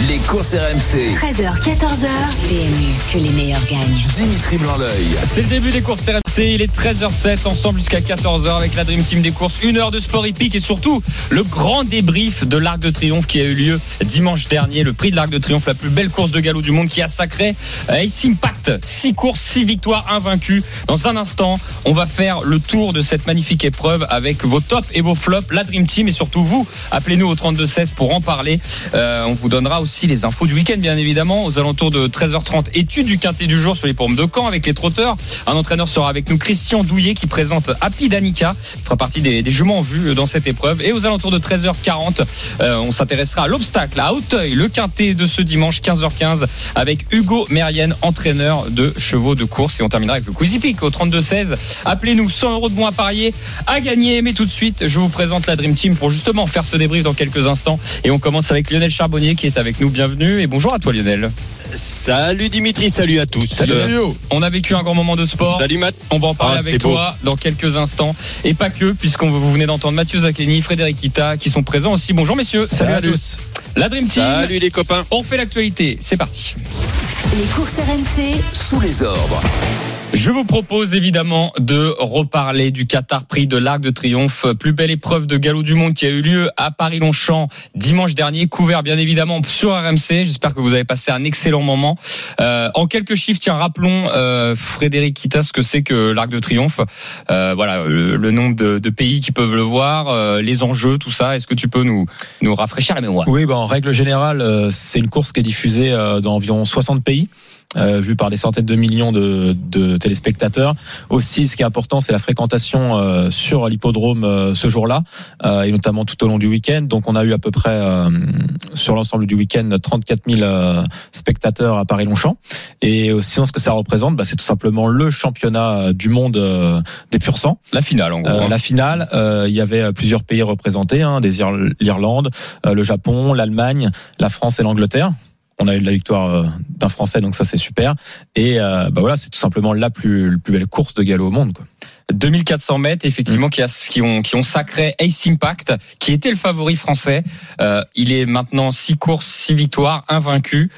Les courses RMC. 13h, 14h. PMU, que les meilleurs gagnent. Dimitri Blanc-L'œil. C'est le début des courses RMC, il est 13h07, ensemble jusqu'à 14h avec la Dream Team des courses, une heure de sport hippique et surtout le grand débrief de l'Arc de Triomphe qui a eu lieu dimanche dernier, le prix de l'Arc de Triomphe, la plus belle course de galop du monde qui a sacré euh, Ace Impact. 6 courses, 6 victoires, invaincues. Dans un instant, on va faire le tour de cette magnifique épreuve avec vos tops et vos flops, la Dream Team et surtout vous, appelez-nous au 3216 pour en parler. Euh, on vous donnera aussi les infos du week-end bien évidemment aux alentours de 13h30. Étude du quintet du jour sur les pommes de Caen avec les trotteurs. Un entraîneur sera avec nous, Christian Douillet, qui présente Happy Danica, fera partie des, juments vus dans cette épreuve. Et aux alentours de 13h40, euh, on s'intéressera à l'obstacle à Hauteuil, le quintet de ce dimanche 15h15 avec Hugo Mérienne, entraîneur de chevaux de course. Et on terminera avec le Quizy au 32-16. Appelez-nous 100 euros de bons à parier à gagner. Mais tout de suite, je vous présente la Dream Team pour justement faire ce débrief dans quelques instants. Et on commence avec Lionel Charbonnier qui est avec nous. Bienvenue et bonjour à toi Lionel. Salut Dimitri, salut à tous. On a vécu un grand moment de sport. Salut Matt. On va en parler Ah, avec beau. toi dans quelques instants. Et pas que, puisqu'on vous venez d'entendre Mathieu Zaccani, Frédéric Kita, qui sont présents aussi. Bonjour messieurs. Salut, à tous. La Dream Team. Salut les copains. On fait l'actualité. C'est parti. Les courses RMC, Sous les ordres. Je vous propose évidemment de reparler du Qatar Prix de l'Arc de Triomphe, plus belle épreuve de galop du monde qui a eu lieu à Paris-Longchamp dimanche dernier, couvert bien évidemment sur RMC. J'espère que vous avez passé un excellent moment. Euh, en quelques chiffres, tiens, rappelons euh, Frédéric Kita ce que c'est que l'Arc de Triomphe. Euh, voilà, le, nombre de, pays qui peuvent le voir, euh, les enjeux, tout ça. Est-ce que tu peux nous nous rafraîchir la mémoire? Oui, bah, en règle générale, c'est une course qui est diffusée dans environ 60 pays. Euh, vu par des centaines de millions de, de téléspectateurs. Aussi, ce qui est important, c'est la fréquentation euh, sur l'hippodrome euh, ce jour-là, euh, et notamment tout au long du week-end. Donc, on a eu à peu près euh, sur l'ensemble du week-end 34 000 euh, spectateurs à Paris-Longchamp. Et aussi, ce que ça représente, bah, c'est tout simplement le championnat du monde euh, des pur sang. La finale, en gros. Hein. la finale, euh, il y avait plusieurs pays représentés, hein, des Ir- l'Irlande, euh, le Japon, l'Allemagne, la France et l'Angleterre. On a eu la victoire euh, d'un Français, donc ça c'est super. Et euh, bah voilà, c'est tout simplement la plus, plus belle course de galop au monde. Quoi. 2400 mètres, effectivement, qui, a, qui, ont, qui ont sacré Ace Impact, qui était le favori français. Euh, il est maintenant 6 courses, 6 victoires, invaincu.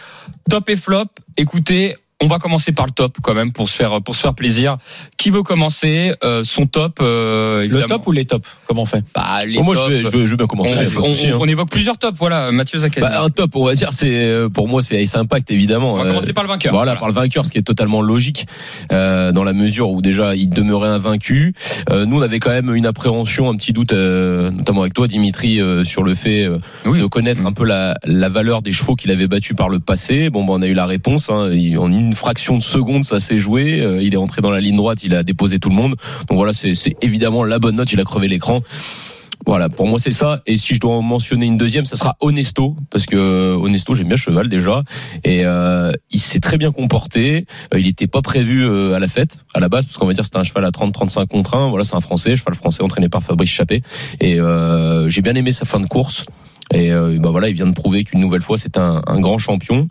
Top et flop. Écoutez, on va commencer par le top quand même pour se faire pour se faire plaisir. Qui veut commencer euh, Son top euh, Le top ou les tops Comment on fait bah, les Bon, moi, tops, je vais, je, veux bien commencer. on, hein. on évoque plusieurs tops. Voilà, Mathieu Zaccani. Bah, un top, on va dire, c'est euh, pour moi, c'est Ace Impact, évidemment. on va Euh, commencer par le vainqueur. Voilà, par le vainqueur, ce qui est totalement logique, euh, dans la mesure où déjà il demeurait invaincu. Euh, nous, on avait quand même une appréhension, un petit doute, euh, notamment avec toi, Dimitri, euh, sur le fait euh, Oui. de connaître un peu la, la valeur des chevaux qu'il avait battus par le passé. Bon, bah, on a eu la réponse. Hein, Il- en une fraction de seconde, ça s'est joué. Euh, il est rentré dans la ligne droite, il a déposé tout le monde. Donc voilà, c'est évidemment la bonne note. Il a crevé l'écran. Voilà, pour moi c'est ça. Et si je dois en mentionner une deuxième, ça sera Honesto, parce que euh, Honesto j'aime bien cheval déjà, et euh, il s'est très bien comporté. Il n'était pas prévu à la fête à la base, parce qu'on va dire c'était un cheval à 30-35 contre 1. Voilà, c'est un Français, cheval français entraîné par Fabrice Chappé, et j'ai bien aimé sa fin de course. Et euh, bah voilà, il vient de prouver qu'une nouvelle fois c'est un, un grand champion.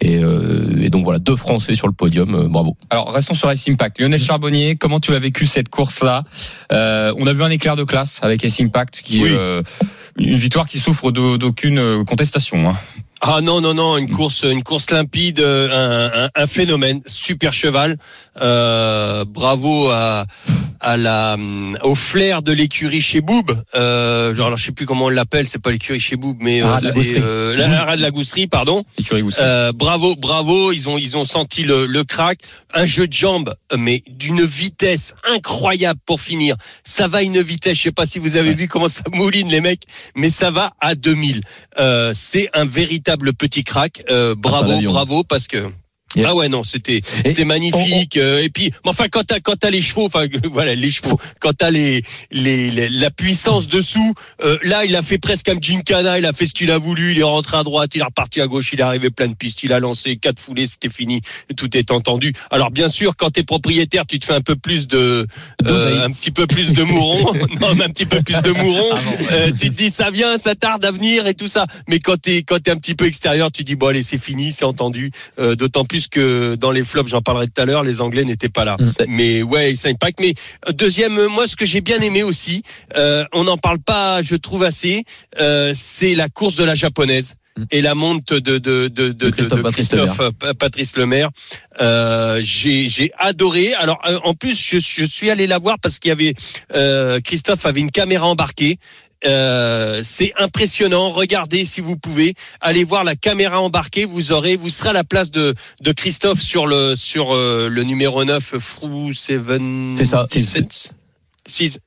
Et, euh, et donc voilà, deux Français sur le podium, euh, bravo. Alors restons sur Ace Impact. Lionel Charbonnier, comment tu as vécu cette course-là Euh, On a vu un éclair de classe avec Ace Impact, qui Oui. euh, une victoire qui souffre d'au- d'aucune contestation. hein. Ah non non non, une course une course limpide, un, un, un phénomène, super cheval. Euh, bravo à à la au flair de l'écurie chez Boub. Euh, genre, alors je sais plus comment on l'appelle, c'est pas l'écurie chez Boub, mais Ah, euh, c'est euh, la, la- de la gousserie, pardon. Euh, bravo, bravo, ils ont ils ont senti le, le crack, un jeu de jambes, euh, mais d'une vitesse incroyable pour finir. Ça va à une vitesse, je sais pas si vous avez vu comment ça mouline les mecs, mais ça va à 2000. Euh, c'est un véritable petit crack. Euh, bravo, l'avion. bravo, parce que Ah ouais non c'était c'était magnifique euh, et puis mais enfin quand t'as quand t'as les chevaux enfin voilà les chevaux quand t'as les, les les- la puissance dessous euh, là il a fait presque un gincana il a fait ce qu'il a voulu il est rentré à droite il est reparti à gauche il est arrivé plein de pistes il a lancé quatre foulées c'était fini tout est entendu. Alors bien sûr quand t'es propriétaire tu te fais un peu plus de euh, un petit peu plus de mourons. Non mais un petit peu plus de mourons. Euh, tu te dis ça vient ça tarde à venir et tout ça. Mais quand t'es quand t'es un petit peu extérieur tu dis bon allez c'est fini c'est entendu. Euh, d'autant plus que dans les flops, j'en parlerai tout à l'heure, les Anglais n'étaient pas là. Mm. Mais ouais, ça impact. Mais euh, deuxième, euh, moi, ce que j'ai bien aimé aussi, euh, on n'en parle pas, je trouve assez, euh, c'est la course de la japonaise. Mm. Et la monte de, de, de, Christophe Patrice Christophe, Patrice Lemaire. Euh, j'ai adoré. Alors en plus, je, je suis allé la voir parce qu'il y avait euh, Christophe avait une caméra embarquée. Euh, c'est impressionnant. Regardez si vous pouvez. Allez voir la caméra embarquée. Vous aurez, vous serez à la place de, de Christophe sur le sur euh, le numéro 9 Frou Seven. C'est ça. Six. Six.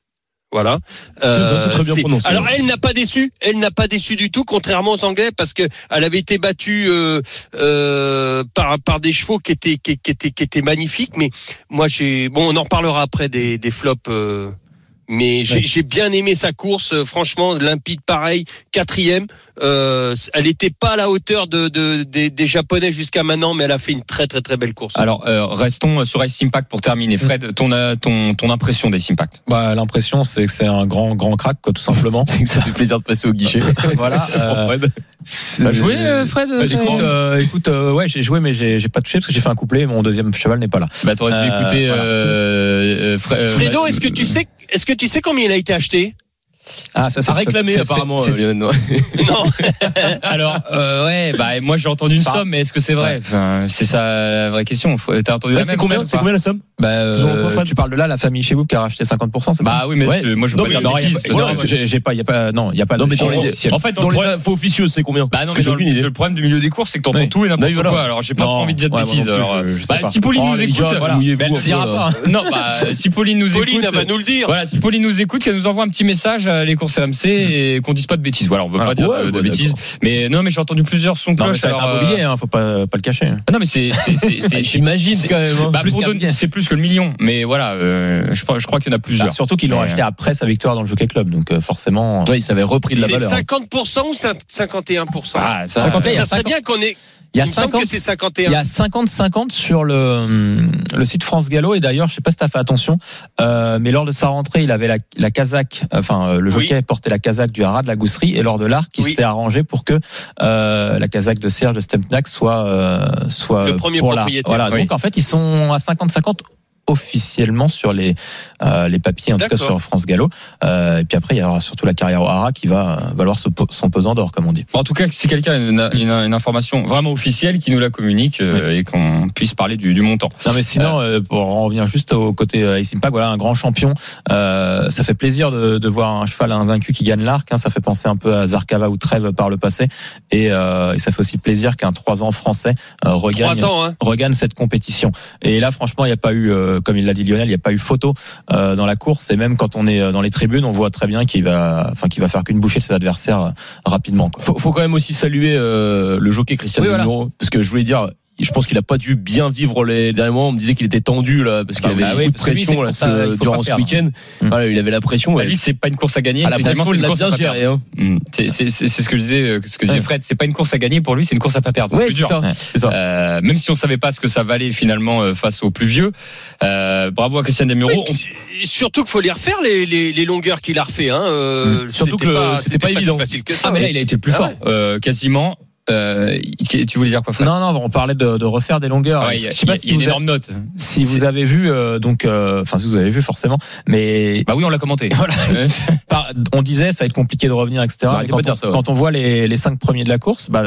Voilà. ça, c'est très bien prononcé. Alors elle n'a pas déçu. Elle n'a pas déçu du tout, contrairement aux Anglais, parce que elle avait été battue euh, euh, par par des chevaux qui étaient qui, qui étaient qui étaient magnifiques. Mais moi j'ai bon, on en reparlera après des des flops. Mais j'ai Ouais. bien aimé sa course, euh, franchement, limpide pareil, quatrième. Euh, elle n'était pas à la hauteur de, de- des, des Japonais jusqu'à maintenant, mais elle a fait une très très très belle course. Alors, euh, restons sur Ice Impact pour terminer. Fred, ton, ton, ton impression d'Ice Impact? Bah, l'impression, c'est que c'est un grand, grand crack, quoi, tout simplement. C'est que ça fait plaisir de passer au guichet. voilà. euh, Fred. c'est- T'as joué, Fred Bah, écoute, euh, écoute, euh, ouais, j'ai joué, mais j'ai pas touché parce que j'ai fait un couplet. Mon deuxième cheval n'est pas là. Bah, t'aurais pu Euh, écouter voilà. Fre- Fredo, est-ce que tu sais est-ce que tu sais combien il a été acheté? Ah, ça, réclamer c'est- apparemment. euh. Non. Alors, euh, ouais, bah moi j'ai entendu une Pas- somme, mais est-ce que c'est vrai? Enfin, C'est ça la vraie question. T'as entendu la Ouais, c'est combien, ou c'est combien la somme? Bah, euh, tu parles de là, la famille chez vous qui a racheté 50%, c'est ça? Bah oui, mais Ouais. moi je veux Non, pas dire j'ai pas, il y a pas, non, il y a pas Non, mais dans les-. En fait, dans Dans le les infos officieuses, c'est combien? Bah non, Parce mais le, problème du milieu des courses, c'est que t'entends tout et n'importe quoi. Alors j'ai pas trop envie de dire de bêtises. Alors, bah, pas. si Pauline Oh, nous écoute, Ben, non, bah si Pauline nous Pauline, écoute, elle va nous le dire. Voilà, si Pauline nous écoute, qu'elle nous envoie un petit message à les courses RMC et qu'on dise pas de bêtises. Voilà, on veut Voilà. pas dire Ouais, de, de ouais, bêtises. Mais non, mais j'ai entendu plusieurs sons de cloche. ça va être alors, un euh, hein, faut pas, pas le cacher. ah non, mais c'est c'est c'est c'est- J'imagine c'est- quand même. hein. bah, c'est plus que le million. Mais voilà, euh, je, crois- je crois qu'il y en a plusieurs. Bah, surtout qu'ils l'ont acheté après sa victoire dans le Jockey Club, donc euh, forcément. Ouais, ça avait repris de la C'est valeur. 50% ou 51% Ah, ça, 50, il y a Ça serait 50. bien qu'on ait. Il y a il me semble 50, que c'est il 51. y a 50-50 sur le, hum, le site France Gallo et d'ailleurs, je sais pas si tu as fait attention, euh, mais lors de sa rentrée, il avait la, la casaque, enfin euh, le Oui. jockey portait la casaque du haras de la gousserie et lors de l'arc, il Oui. s'était arrangé pour que euh, la casaque de Serge de Stempnac soit euh, soit Le premier pour propriétaire. Voilà, Oui. donc en fait, ils sont à 50-50 officiellement sur les euh, les papiers en tout cas sur France Gallo euh, et puis après il y aura surtout la carrière au haras qui va euh, valoir son pesant d'or comme on dit En tout cas, si quelqu'un a une, une- une information vraiment officielle, qui nous la communique euh, et qu'on puisse parler du, du montant. Non mais sinon, euh, pour en revenir juste au côté euh, Impact, voilà un grand champion. Euh, ça fait plaisir de, de voir un cheval invaincu qui gagne l'arc. hein. ça fait penser un peu à Zarkava ou Trèves par le passé, et, euh, et ça fait aussi plaisir qu'un 3 ans français euh, regagne, 3 ans, hein. regagne cette compétition. Et là, franchement, il n'y a pas eu, euh, comme il l'a dit Lionel, il n'y a pas eu photo euh, dans la course. Et même quand on est euh, dans les tribunes, on voit très bien qu'il va, enfin, qu'il va faire qu'une bouchée de ses adversaires euh, rapidement. Quoi. Faut, faut quand même aussi saluer euh, le jockey Christian Oui, voilà. Parce que je voulais dire. Je pense qu'il a pas dû bien vivre les derniers moments. On me disait qu'il était tendu là, parce qu'il Bah, avait bah beaucoup oui, de lui, pression là, ce- durant ce week-end. Mm. Voilà, il avait la pression. Bah, et lui, c'est pas une course à gagner. à la effectivement, pression, c'est il une l'a course bien à pas géré. perdre. Hein. Mm. C'est ce que je disais, euh, ce que disait. Fred. C'est pas une course à gagner pour lui, c'est une course à pas perdre. Ouais, c'est ça. Ouais. C'est ça. Euh, même si on savait pas ce que ça valait finalement euh, face aux plus vieux. Euh, bravo à Christian Demuro. Oui, On- puis, surtout qu'il faut les refaire les, les, les longueurs qu'il a refait. Hein. Euh, Surtout que c'était pas évident. facile que ça. Ah mais là il a été plus Ah fort, quasiment. Euh, tu voulais dire quoi Fred? Non, non, on parlait de, de refaire des longueurs. Ouais, Je sais pas il y a- si y a vous une avez- énorme note. Si vous avez vu, euh, donc, euh, enfin, si vous avez vu forcément, mais Bah oui, on l'a commenté. Voilà. On disait ça va être compliqué de revenir, etc. Non, Mais arrêtez quand, on, ça, ouais. quand on voit les, les cinq premiers de la course, bah,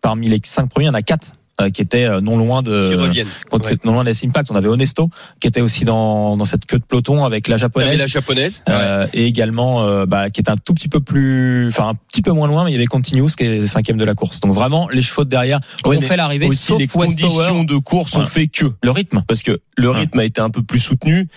parmi les cinq premiers, il y en a quatre qui étaient euh, non loin de Qui reviennent. contre- Ouais. non loin d'Ace Impact. On avait Honesto qui était aussi dans, dans cette queue de peloton avec la japonaise. la japonaise. euh, et également euh, bah, qui est un tout petit peu plus enfin un petit peu moins loin mais il y avait Continuous qui est cinquième de la course donc vraiment les chevaux de derrière Ouais, ont mais fait l'arrivée Aussi, sauf les conditions de course ont fait que. le rythme parce que le Ouais. rythme a été un peu plus soutenu.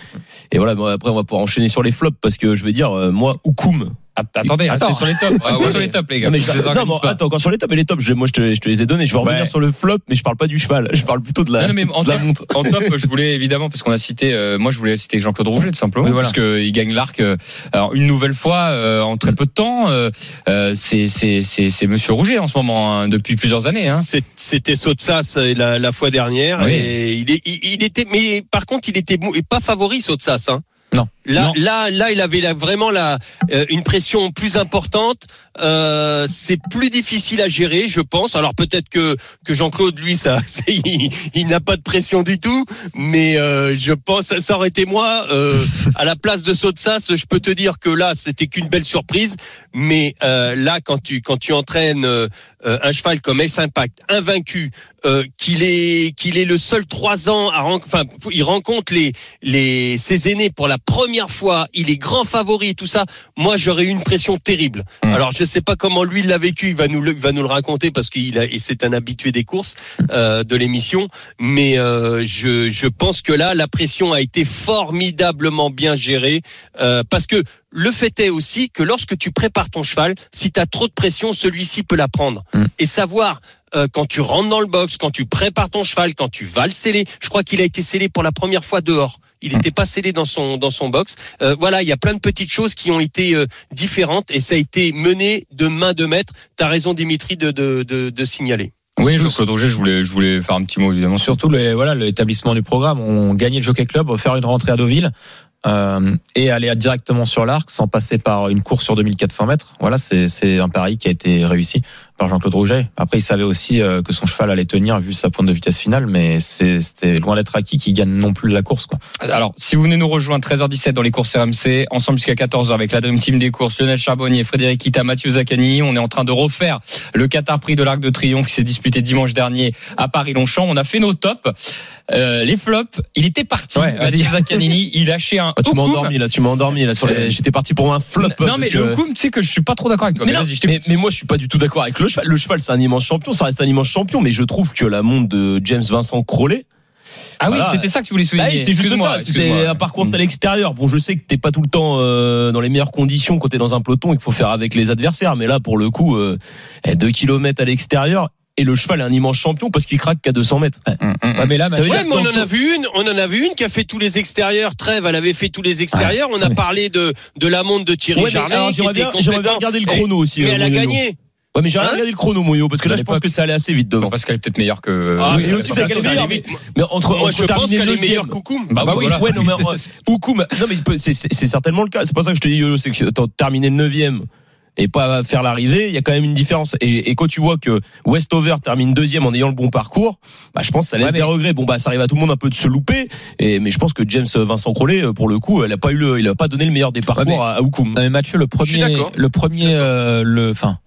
Et voilà, bon, après on va pouvoir enchaîner sur les flops parce que je vais dire, euh, moi, Oukoum Attendez, restez Attends. sur les tops. Restez ouais. sur les tops, les gars. Non, mais Je non, attends, encore sur les tops, mais les tops, je- moi je te, je te les ai donnés. Je vais revenir Ouais. sur le flop, mais je parle pas du cheval. Je parle plutôt de la, Non, mais en de la en top, je voulais évidemment, parce qu'on a cité, euh, moi je voulais citer Jean-Claude Rouget tout simplement, Oui, voilà. parce qu'il gagne l'arc. euh, alors une nouvelle fois euh, en très peu de temps. euh, euh, c'est c'est c'est c'est Monsieur Rouget en ce moment hein, depuis plusieurs années. Hein. C'était Sotsas euh, la, la fois dernière Oui. et il, est, il, il était, mais par contre il était bon- et pas favori Sotsas. Hein. Non. Là, Non. là, là, il avait la- vraiment la, euh, une pression plus importante. Euh, c'est plus difficile à gérer, je pense. Alors peut-être que que Jean-Claude, lui, ça, il, il n'a pas de pression du tout. Mais euh, je pense, ça, aurait été moi euh, à la place de Sotsas. Je peux te dire que là, c'était qu'une belle surprise. Mais euh, là, quand tu quand tu entraînes un cheval comme S Impact, invaincu, euh, qu'il est qu'il est le seul trois ans à enfin il rencontre les les ses aînés pour la première fois, il est grand favori tout ça. Moi j'aurais eu une pression terrible. Mm. Alors je sais pas comment lui il l'a vécu, il va nous le, il va nous le raconter parce qu'il a et c'est un habitué des courses euh, de l'émission, mais euh, je je pense que là la pression a été formidablement bien gérée euh, parce que le fait est aussi que lorsque tu prépares ton cheval, si tu as trop de pression, celui-ci peut la prendre. Mm. Et savoir euh, quand tu rentres dans le box, quand tu prépares ton cheval, quand tu vas le sceller. Je crois qu'il a été scellé pour la première fois dehors. Il n'était pas scellé dans son dans son box. Euh, voilà, il y a plein de petites choses qui ont été euh, différentes et ça a été mené de main de maître. T'as raison, Dimitri, de de, de, de signaler. Oui, Jean-Claude Rouget, je voulais je voulais faire un petit mot évidemment. sur- Surtout le, voilà l'établissement du programme. On gagnait le Jockey Club, faire une rentrée à Deauville euh, et aller directement sur l'arc sans passer par une course sur 2400 mètres. Voilà, c'est c'est un pari qui a été réussi par Jean-Claude Rouget. Après, il savait aussi euh, que son cheval allait tenir vu sa pointe de vitesse finale, mais c'est- c'était loin d'être acquis qui gagne non plus la course. Quoi. Alors, si vous venez nous rejoindre 13h17 dans les courses RMC, ensemble jusqu'à 14h avec la Dream Team des courses, Lionel Charbonnier, Frédéric Kita, Mathieu Zaccani, on est en train de refaire le Qatar Prix de l'Arc de Triomphe qui s'est disputé dimanche dernier à Paris-Longchamp. On a fait nos tops. Euh, les flops, il était parti. Ouais, Mathieu. Zaccanini, il lâchait un Ah, tu m'as endormi là, tu m'as endormi là. Les- J'étais parti pour un flop. Non, mais que- le Houkoum, tu sais que je suis pas trop d'accord avec toi. Mais, non, mais moi je suis pas du tout d'accord avec le cheval. Le cheval c'est un immense champion, ça reste un immense champion, mais je trouve que la montre de James Vincent Crowley, Ah oui, c'était ça que tu voulais bah, souligner. c'était juste ça, c'était un parcours Mm. à l'extérieur. Bon, je sais que t'es pas tout le temps euh, dans les meilleures conditions quand t'es dans un peloton et qu'il faut faire avec les adversaires, mais là pour le coup, euh, 2 km à l'extérieur et le cheval est un immense champion parce qu'il craque qu'à 200 mètres. Mm, mm. Ouais, mais là, Ça Ouais, mais on en a vu une, on en a vu une qui a fait tous les extérieurs. Trèves, elle avait fait tous les extérieurs. On a parlé de de la montre de Thierry Ouais, qui j'aimerais bien, complètement. regarder le chrono aussi. Mais euh, elle a gagné. Ouais, mais j'ai rien Hein regardé le chrono, Moyo, parce que là, je pense que ça allait assez vite devant. Parce qu'elle est peut-être meilleure que. Ah, Oui, aussi, c'est qu'elle est meilleure. Mais entre, Moi, entre je pense terminer qu'elle est neuvième- meilleure qu'Oukoum. Bah, Bah oui, voilà. ouais, non, mais euh, Oukoum, non, mais c'est- certainement le cas. C'est pour ça que je te dis, c'est que terminer le neuvième et pas faire l'arrivée, il y a quand même une différence. Et, et quand tu vois que Westover termine deuxième en ayant le bon parcours, bah, je pense que ça laisse Ouais, mais- des regrets. Bon, bah, ça arrive à tout le monde un peu de se louper. Et, mais je pense que James Vincent Crowley, euh, pour le coup, elle a pas eu le, il a pas donné le meilleur des parcours mais- à, à Oukoum. Non, mais Mathieu, le premier, d'accord. le premier, euh, le, enfin,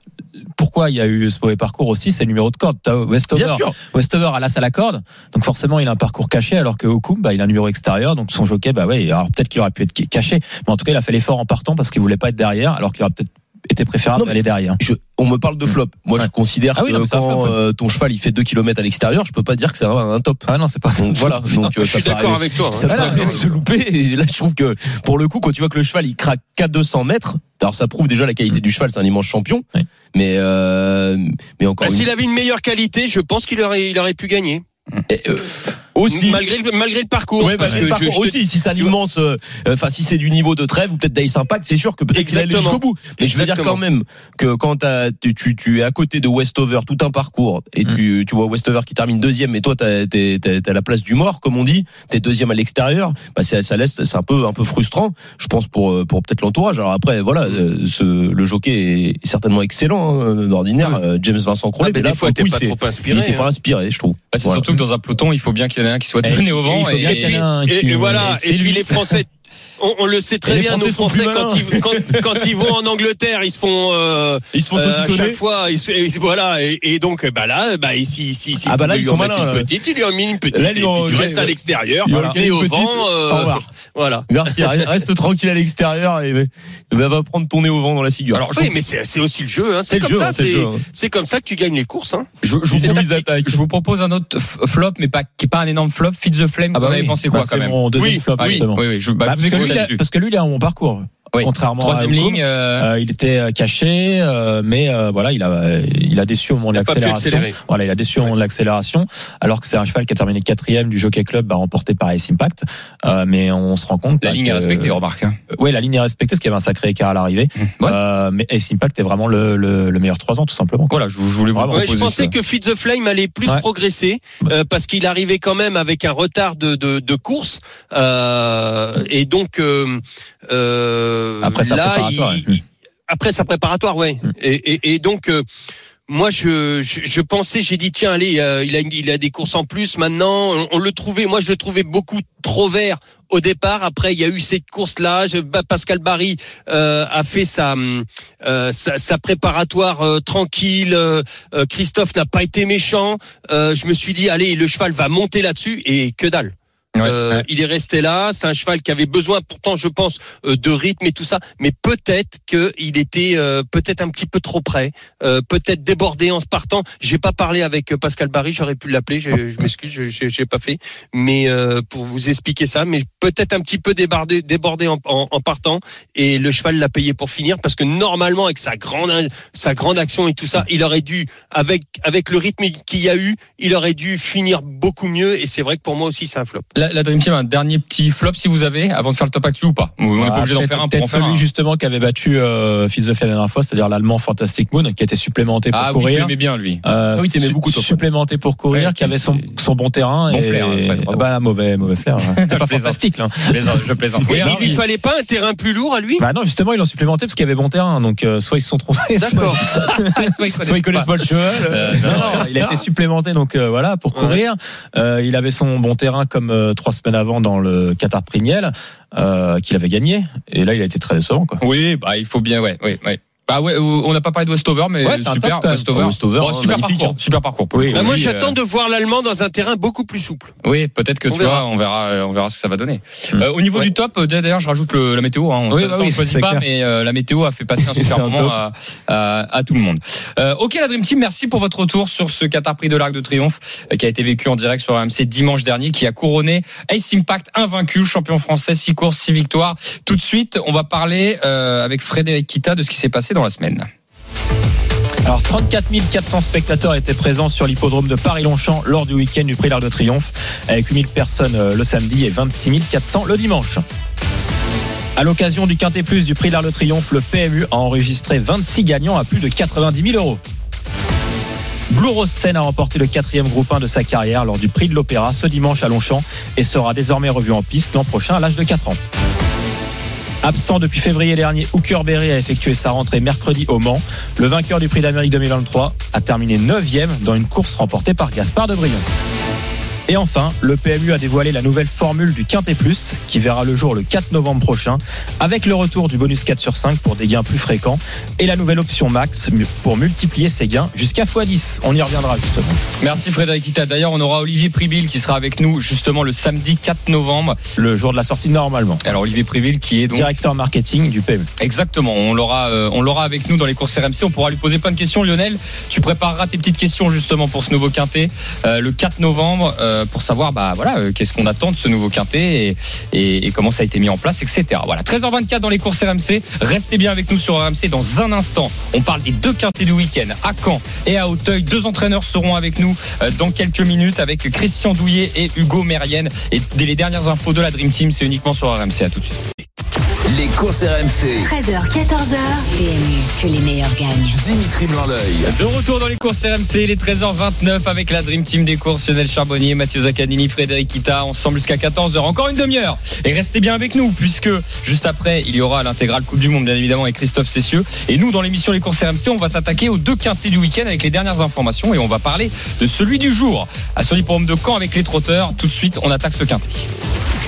pourquoi il y a eu ce mauvais parcours aussi, c'est le numéro de corde. T'as Westover. Westover a l'as à la corde, donc forcément il a un parcours caché, alors que Okum, bah, il a un numéro extérieur, donc son jockey, bah ouais, alors peut-être qu'il aurait pu être caché, mais en tout cas il a fait l'effort en partant parce qu'il voulait pas être derrière, alors qu'il aurait peut-être été préférable d'aller derrière. Je, on me parle de flop. Moi, je considère Ah oui, que non, quand flop, ouais. euh, ton cheval il fait 2 km à l'extérieur, je peux pas dire que c'est un, un top. Ah non, c'est pas. Donc voilà. Donc euh, Je suis d'accord avec toi. hein. ça Voilà. paraît de se louper. Et là, je trouve que pour le coup, quand tu vois que le cheval il craque qu'à 200 mètres, alors ça prouve déjà la qualité du cheval, c'est un immense champion. Oui. Mais euh, mais encore Bah, une S'il avait une meilleure qualité, je pense qu'il aurait, il aurait pu gagner. Et, euh, aussi. Malgré, le- malgré le parcours. Ouais, parce parce que par je- contre, je te- aussi, si c'est un immense, euh, enfin si c'est du niveau de trêve ou peut-être d'Ace Impact, c'est sûr que peut-être qu'il Exactement. jusqu'au bout. Mais je veux dire quand même que quand tu, tu, tu es à côté de Westover tout un parcours et Mm. tu, tu vois Westover qui termine deuxième et toi t'as t'es, à la place du mort comme on dit, t'es deuxième à l'extérieur, bah c'est ça laisse c'est un peu un peu frustrant, je pense pour euh, pour peut-être l'entourage. Alors après voilà, Mm. euh, ce, le jockey est certainement excellent hein, d'ordinaire, euh, James Vincent Ah, Crowley. mais mais là, des fois, t'es coup, il était pas hein. inspiré, je trouve. Voilà. Surtout que dans un peloton, il faut bien qu'il y en ait un qui soit Et- donné au vent. et- voilà. Et puis les Français. On, on le sait très les bien, nos Français sont Français, quand ils, quand, quand ils vont en Angleterre, ils se font, euh, Ils se font euh, à chaque fois, ils se, et voilà, et, et donc, bah là, bah, ici, ici, ici, Ah bah là, ils sont malins, une petite, ils lui ont mis une petite, Là, et ils puis ont- tu ouais, restes à l'extérieur, ont et au petite, vent, au euh, revoir. voilà. Merci, reste tranquille à l'extérieur et va va prendre ton nez au vent dans la figure. Alors, Oui, mais c'est aussi le jeu, hein. C'est comme jeu, ça, hein, c'est hein. c'est comme ça que tu gagnes les courses, hein. Je, vous, je vous propose un autre flop, mais pas, qui est pas un énorme flop. Feed the Flame, Ah vous bah avez oui. pensé quoi Bah, quand même Oui, flop, oui, justement. oui, oui, je, bah, Bah, je vous parce, que lui, il a un bon parcours. Oui. contrairement Troisième à Ocon. ligne. euh, Euh, il était euh, caché, euh, mais euh, voilà, il a, il a déçu au moment de l'accélération. Voilà, il a déçu au moment de l'accélération, alors que c'est un cheval qui a terminé quatrième du Jockey Club, bah, remporté par Ace Impact. Euh, mais on se rend compte. La bah, ligne est que- respectée, remarque. hein. Oui, la ligne est respectée, parce qu'il y avait un sacré écart à l'arrivée. Ouais. Euh, mais Ace Impact est vraiment le, le, le meilleur 3 ans, tout simplement. Voilà, je, je voulais vous. Ouais, je pensais ça. que Feed the Flame allait plus Ouais. progresser euh, parce qu'il arrivait quand même avec un retard de, de, de course euh, et donc Après sa là, préparatoire, il- ouais. après sa préparatoire, ouais. Mm. Et, et, et donc euh, moi je, je, je pensais, j'ai dit tiens allez, euh, il a il a des courses en plus maintenant. On, on le trouvait, moi je le trouvais beaucoup trop vert au départ. Après il y a eu cette course là. Pascal Barry euh, a fait sa euh, sa, sa préparatoire euh, tranquille. Euh, euh, Christophe n'a pas été méchant. Euh, je me suis dit allez le cheval va monter là-dessus et que dalle. Ouais, Euh, ouais. Il est resté là. C'est un cheval qui avait besoin, pourtant, je pense, euh, de rythme et tout ça. Mais peut-être qu'il était euh, peut-être un petit peu trop près, euh, peut-être débordé en se partant. J'ai pas parlé avec euh, Pascal Barry. J'aurais pu l'appeler. Je, je m'excuse, je je- j'ai pas fait. Mais euh, pour vous expliquer ça, mais peut-être un petit peu débordé, débordé en, en- en partant. Et le cheval l'a payé pour finir parce que normalement, avec sa grande sa grande action et tout ça, il aurait dû, avec avec le rythme qu'il y a eu, il aurait dû finir beaucoup mieux. Et c'est vrai que pour moi aussi, c'est un flop. La, la Dream Team, un dernier petit flop si vous avez, avant de faire le top actu ou pas. On n'est Ah, pas obligé d'en faire un pour en Peut-être faire celui un. justement qui avait battu euh, Fils de la dernière fois, c'est-à-dire l'allemand Fantastic Moon, qui a été supplémenté pour Ah oui, tu courir. l'aimais bien lui. Euh, Ah oui, su- beaucoup, supplémenté pour courir, Ouais, qui avait son, son bon terrain Bon et flair, hein, Fred, bah mauvais mauvais flair. hein. C'est pas plaisante. fantastique là. Je plaisante. Oui, il lui fallait pas un terrain plus lourd à lui? Bah non justement ils l'ont supplémenté parce qu'il y avait bon terrain donc euh, soit ils se sont trompés. D'accord. soit ils connaissent pas le cheval. Euh, Non, non, il a été supplémenté donc euh, voilà pour courir. Il avait son bon terrain comme trois semaines avant dans le Qatar Prignel euh, qu'il avait gagné et là il a été très décevant quoi. Oui, bah il faut bien, ouais, ouais, ouais. Bah ouais, on n'a pas parlé de Westover, mais Ouais, c'est un super top. Westover. Westover, Bon, hein, super magnifique, parcours, hein. super parcours. Oui, Bah, moi, j'attends euh, de voir l'allemand dans un terrain beaucoup plus souple. Oui, peut-être que On tu verra. vois, on verra, euh, on verra ce que ça va donner. Hmm. Euh, au niveau Ouais. du top, euh, d'ailleurs, je rajoute le- la météo. Hein. Oui, ça, bah ça, on oui, choisit c'est pas, clair. mais euh, la météo a fait passer un C'est super un moment à, à, à tout le monde. Euh, ok, la Dream Team, merci pour votre retour sur ce Qatar Prix de l'Arc de Triomphe euh, qui a été vécu en direct sur RMC dimanche dernier, qui a couronné Ace Impact invaincu, champion français, 6 courses, 6 victoires. Tout de suite, on va parler euh, avec Frédéric Kita de ce qui s'est passé dans la semaine. Alors 34 400 spectateurs étaient présents sur l'hippodrome de Paris-Longchamp lors du week-end du Prix d'Arc de Triomphe, avec 8000 personnes euh, le samedi et 26 400 le dimanche. À l'occasion du Quintet Plus du Prix d'Arc de Triomphe, le PMU a enregistré 26 gagnants à plus de 90 000 euros. Blue Rose Seine a remporté le quatrième groupe 1 de sa carrière lors du Prix de l'Opéra ce dimanche à Longchamp et sera désormais revu en piste l'an prochain à l'âge de 4 ans. Absent depuis février dernier, Hooker Berry a effectué sa rentrée mercredi au Mans. Le vainqueur du Prix d'Amérique 2023 a terminé 9e dans une course remportée par Gaspard de Brion. Et enfin, le PMU a dévoilé la nouvelle formule du Quintet Plus qui verra le jour le 4 novembre prochain avec le retour du bonus 4 sur 5 pour des gains plus fréquents et la nouvelle option max pour multiplier ses gains jusqu'à x10. On y reviendra justement. Merci Frédéric Kita. D'ailleurs, on aura Olivier Pribil qui sera avec nous justement le samedi 4 novembre. Le jour de la sortie normalement. Alors Olivier Pribil qui est donc Directeur marketing du PMU. Exactement, on l'aura, euh, on l'aura avec nous dans les courses RMC. On pourra lui poser plein de questions. Lionel, tu prépareras tes petites questions justement pour ce nouveau quintet euh, le 4 novembre euh, pour savoir, bah voilà, euh, qu'est-ce qu'on attend de ce nouveau quintet et, et, et comment ça a été mis en place, etc. Voilà, 13h24 dans les courses RMC. Restez bien avec nous sur RMC dans un instant. On parle des deux quintets du week-end à Caen et à Auteuil. Deux entraîneurs seront avec nous euh, dans quelques minutes avec Christian Douillet et Hugo Mérienne. Et dès les dernières infos de la Dream Team, c'est uniquement sur RMC. À tout de suite. Les courses RMC. 13h, 14h. PMU, que les meilleurs gagnent. Dimitri Blanc-L'œil. De retour dans les courses RMC, il est 13h29 avec la Dream Team des courses, Lionel Charbonnier, Mathieu Zaccanini, Frédéric Kita, ensemble jusqu'à 14h. Encore une demi-heure. Et restez bien avec nous, puisque juste après, il y aura l'intégrale Coupe du Monde, bien évidemment, avec Christophe Cessieux. Et nous, dans l'émission Les courses RMC, on va s'attaquer aux deux quintés du week-end avec les dernières informations et on va parler de celui du jour. À sur l'hippodrome de Caen avec les trotteurs. Tout de suite, on attaque ce quintet.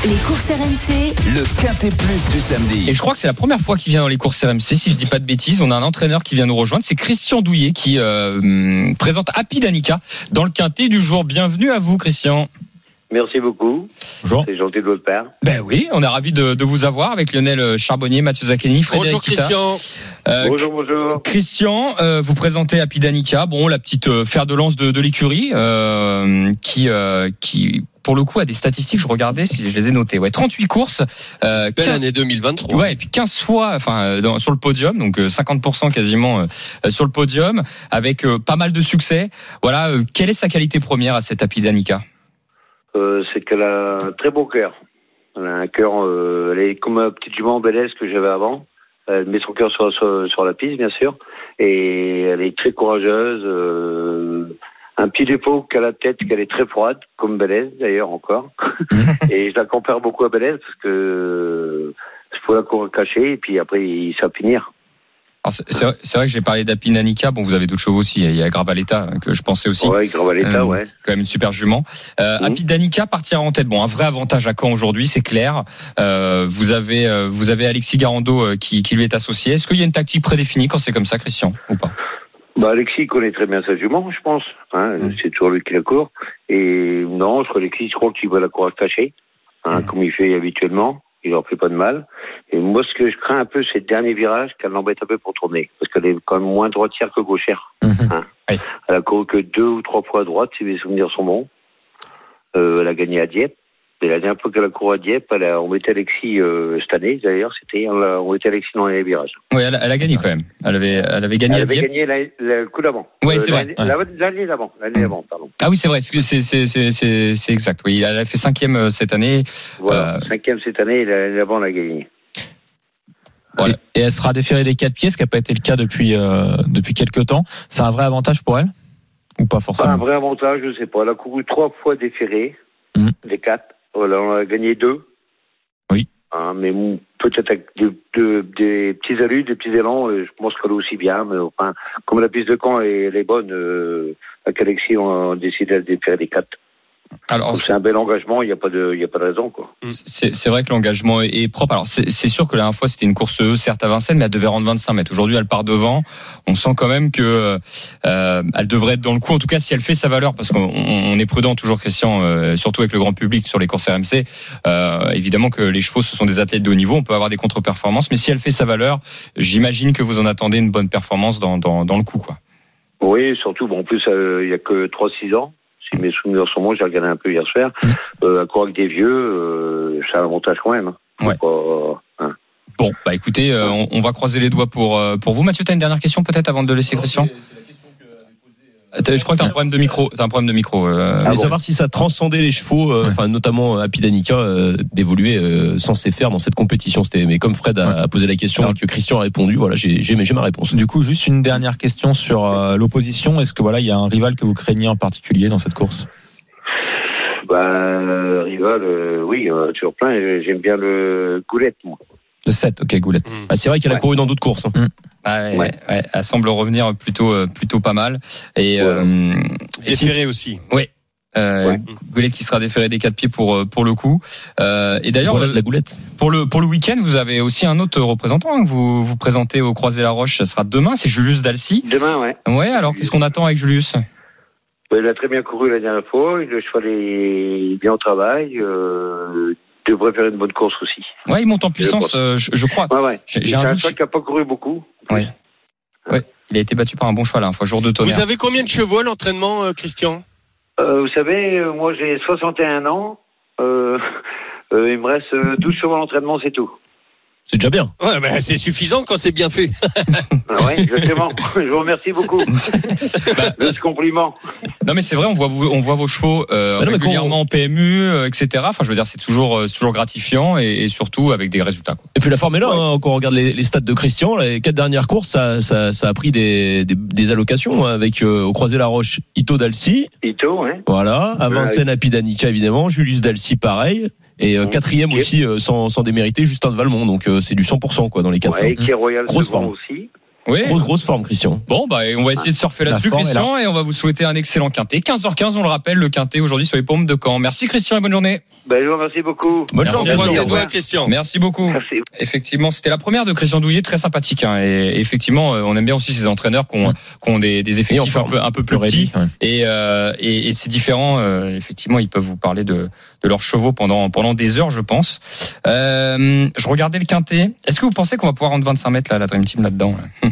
Les courses RMC, Le Quintet Plus du samedi. Et je crois que c'est la première fois qu'il vient dans les courses RMC, si je dis pas de bêtises. On a un entraîneur qui vient nous rejoindre, c'est Christian Douillet qui euh, hum, présente Happy Danica dans le quintet du jour. Bienvenue à vous, Christian. Merci beaucoup. Bonjour. C'est gentil de votre part. Ben oui, on est ravi de, de vous avoir avec Lionel Charbonnier, Mathieu Zaccani, Frédéric Bonjour Kita. Christian. Euh, bonjour, bonjour. Christian, euh, vous présentez Happy Danica, bon la petite euh, fer de lance de, de l'écurie euh, qui euh, qui pour le coup a des statistiques. Je regardais si je les ai notées. Ouais, 38 courses. Euh, Belle 15 année 2023. Ouais, et puis 15 fois, enfin, euh, dans- sur le podium, donc euh, 50% quasiment euh, sur le podium, avec euh, pas mal de succès. Voilà, euh, quelle est sa qualité première à cette Happy Danica? Euh, c'est qu'elle a un très beau cœur. Elle a un cœur, euh, elle est comme ma petite jument belaise que j'avais avant. Elle met son cœur sur, sur, sur la piste, bien sûr. Et elle est très courageuse. Euh, un petit défaut qu'elle a peut-être, qu'elle est très froide, comme Belaise d'ailleurs encore. et je la compare beaucoup à Belaise parce que il faut la courir cachée et puis après il savent finir. Alors, c'est- vrai, que j'ai parlé d'Happy Danica. Bon, vous avez d'autres chevaux aussi. Il y a Gravaletta hein, que je pensais aussi. Ouais, Gravaletta, Euh, ouais. quand même une super jument. Euh, Mhm. Happy Danica partira en tête. Bon, un vrai avantage à Caen aujourd'hui, c'est clair. Euh, vous avez euh, vous avez Alexis Garando euh, qui, qui lui est associé. Est-ce qu'il y a une tactique prédéfinie quand c'est comme ça, Christian, ou pas? Bah, Alexis connaît très bien sa jument, je pense. Hein. C'est toujours lui qui la court. Et non, je crois qu'Alexis, je crois qu'il va la courir cachée, hein, Mm. comme il fait habituellement. Il leur fait pas de mal. Et moi, ce que je crains un peu, c'est le dernier virage, qu'elle l'embête un peu pour tourner. Parce qu'elle est quand même moins droitière que gauchère. Mhm. Hein. Oui. Elle a couru que deux ou trois fois à droite, si mes souvenirs sont bons. Euh, elle a gagné à Dieppe. Et la dernière fois qu'elle a couru à Dieppe, elle a, on mettait Alexis euh, cette année, d'ailleurs, c'était on, l'a- on mettait Alexis dans les virages. Oui, elle, a- elle a gagné quand même. Elle avait elle avait gagné Elle à avait Dieppe. gagné la- le coup d'avant. Ouais, c'est vrai. l'année- la- d'avant, l'année d'avant, pardon. Ah oui, c'est vrai. C'est c'est c'est c'est c'est- c'est exact. Oui, elle a fait cinquième euh, cette année. Voilà, Euh, cinquième cette année, et l'année d'avant, on l'a gagné. Voilà. Et elle sera déférée des quatre pieds, ce qui n'a pas été le cas depuis euh, depuis quelques temps. C'est un vrai avantage pour elle? Ou pas Pas un forcément vrai avantage, je sais pas. Elle a couru trois fois déféré, Mhm. les quatre. Voilà, on a gagné deux. Oui. Hein, mais peut-être avec de- de- des petits alus, des petits élans, je pense qu'elle est aussi bien. Mais enfin, comme la piste de camp est, elle est bonne, euh, avec Alexis, on a décidé de déférer les quatre. Alors c'est un bel engagement, il n'y a pas de, il y a pas de raison, quoi. C'est vrai que l'engagement est, est propre. Alors c'est sûr que la dernière fois c'était une course E, certes à Vincennes, mais elle devait rendre 25 mètres. Aujourd'hui elle part devant. On sent quand même que euh, elle devrait être dans le coup. En tout cas si elle fait sa valeur, parce qu'on on est prudent toujours, Christian, euh, surtout avec le grand public sur les courses RMC. Euh, évidemment que les chevaux ce sont des athlètes de haut niveau. On peut avoir des contre-performances, mais si elle fait sa valeur, j'imagine que vous en attendez une bonne performance dans dans, dans le coup, quoi. Oui, surtout, bon, en plus, euh, il y a que 3-6 ans. Si mes souvenirs sont bons, j'ai regardé un peu hier soir. Euh, à courir avec des vieux, euh, c'est un avantage quand même. hein. Ouais. pas- hein. Bon, bah écoutez, euh, on, on va croiser les doigts pour euh, pour vous. Mathieu, t'as une dernière question peut-être avant de laisser Christian. Attends, Je crois que t'as un problème de micro. T'as un problème de micro. euh, Je voulais savoir si ça transcendait les chevaux, euh, enfin notamment Danica, euh, d'évoluer euh, censé faire dans cette compétition. C'était, mais comme Fred a, a posé la question et que Christian a répondu, voilà, j'ai, ma réponse. Du coup, juste une dernière question sur euh, l'opposition. Est-ce que voilà, il y a un rival que vous craignez en particulier dans cette course? Bah, rival, euh, oui, euh, toujours plein. J'aime bien le Goulette, moi. Le 7, ok, Goulette. Ah, c'est vrai qu'elle a Ouais. couru dans d'autres courses. hein. Ouais, Ouais. ouais, elle semble revenir plutôt euh, plutôt pas mal. Et, euh, et si- Déféré aussi. euh, Ouais. Goulet qui sera déféré des quatre pieds pour euh, pour le coup. Euh, et d'ailleurs Voilà la goulette. pour le pour le week-end, vous avez aussi un autre représentant hein, que vous vous présentez au Croisé la Roche. Ça sera demain. C'est Julius Dalcy. Demain, ouais. Ouais. Alors qu'est-ce qu'on attend avec Julius? Bah, Il a très bien couru la dernière fois. Le cheval est bien au travail. Euh, devrait faire une bonne course aussi. Ouais, il monte en puissance. euh, je, je crois. Ouais, ouais. J'ai- un un doute. cheval qui n'a pas couru beaucoup. Ouais. Ouais. Il a été battu par un bon cheval la dernière fois, jour de tonnerre. Vous avez combien de chevaux à l'entraînement, euh, Christian? Euh, vous savez, euh, moi j'ai 61 ans. Euh, euh, il me reste euh, 12 chevaux à l'entraînement, c'est tout. C'est déjà bien. Ouais, ben, c'est suffisant quand c'est bien fait. Ah ouais, exactement. Je vous remercie beaucoup Bah, de ce compliment. Non mais c'est vrai, on voit on voit vos chevaux euh, Bah non, régulièrement en PMU, euh, etc. Enfin, je veux dire, c'est toujours euh, toujours gratifiant et, et surtout avec des résultats. Quoi. Et puis la forme est là, Ouais. hein, quand on regarde les, les stats de Christian, les quatre dernières courses, ça, ça, ça a pris des, des, des allocations hein, avec euh, au croisé la Roche, Ito Dalcy, Ito, hein. voilà, à Ouais. Vincennes Apidanica évidemment, Julius Dalcy pareil, et euh, Mhm. quatrième Ok. aussi euh, sans, sans démériter Justin de Valmont, donc euh, c'est du 100% quoi dans les quatre. Ouais, hein. qui est Royal Grosse second forme. aussi. Oui. Grosse grosse forme Christian. Bon, bah, on va essayer de surfer La là-dessus, Christian, et on va vous souhaiter un excellent quintet. 15h15, on le rappelle, le quintet aujourd'hui sur les paumes de Caen. Merci Christian et bonne journée. Ben, je vous remercie beaucoup. Bonne Merci à Au doigts, revoir. Christian. Merci beaucoup. Merci. Effectivement, c'était la première de Christian Douillet, très sympathique. Hein, et effectivement, euh, on aime bien aussi ces entraîneurs qui ont, qui ont des, des effectifs un peu, un peu plus petits. ouais. Et, euh, et, et c'est différent. euh, effectivement, ils peuvent vous parler de, de leurs chevaux pendant, pendant des heures, je pense. Euh, je regardais le quintet. Est-ce que vous pensez qu'on va pouvoir rendre 25 mètres là, la Dream Team là-dedans là?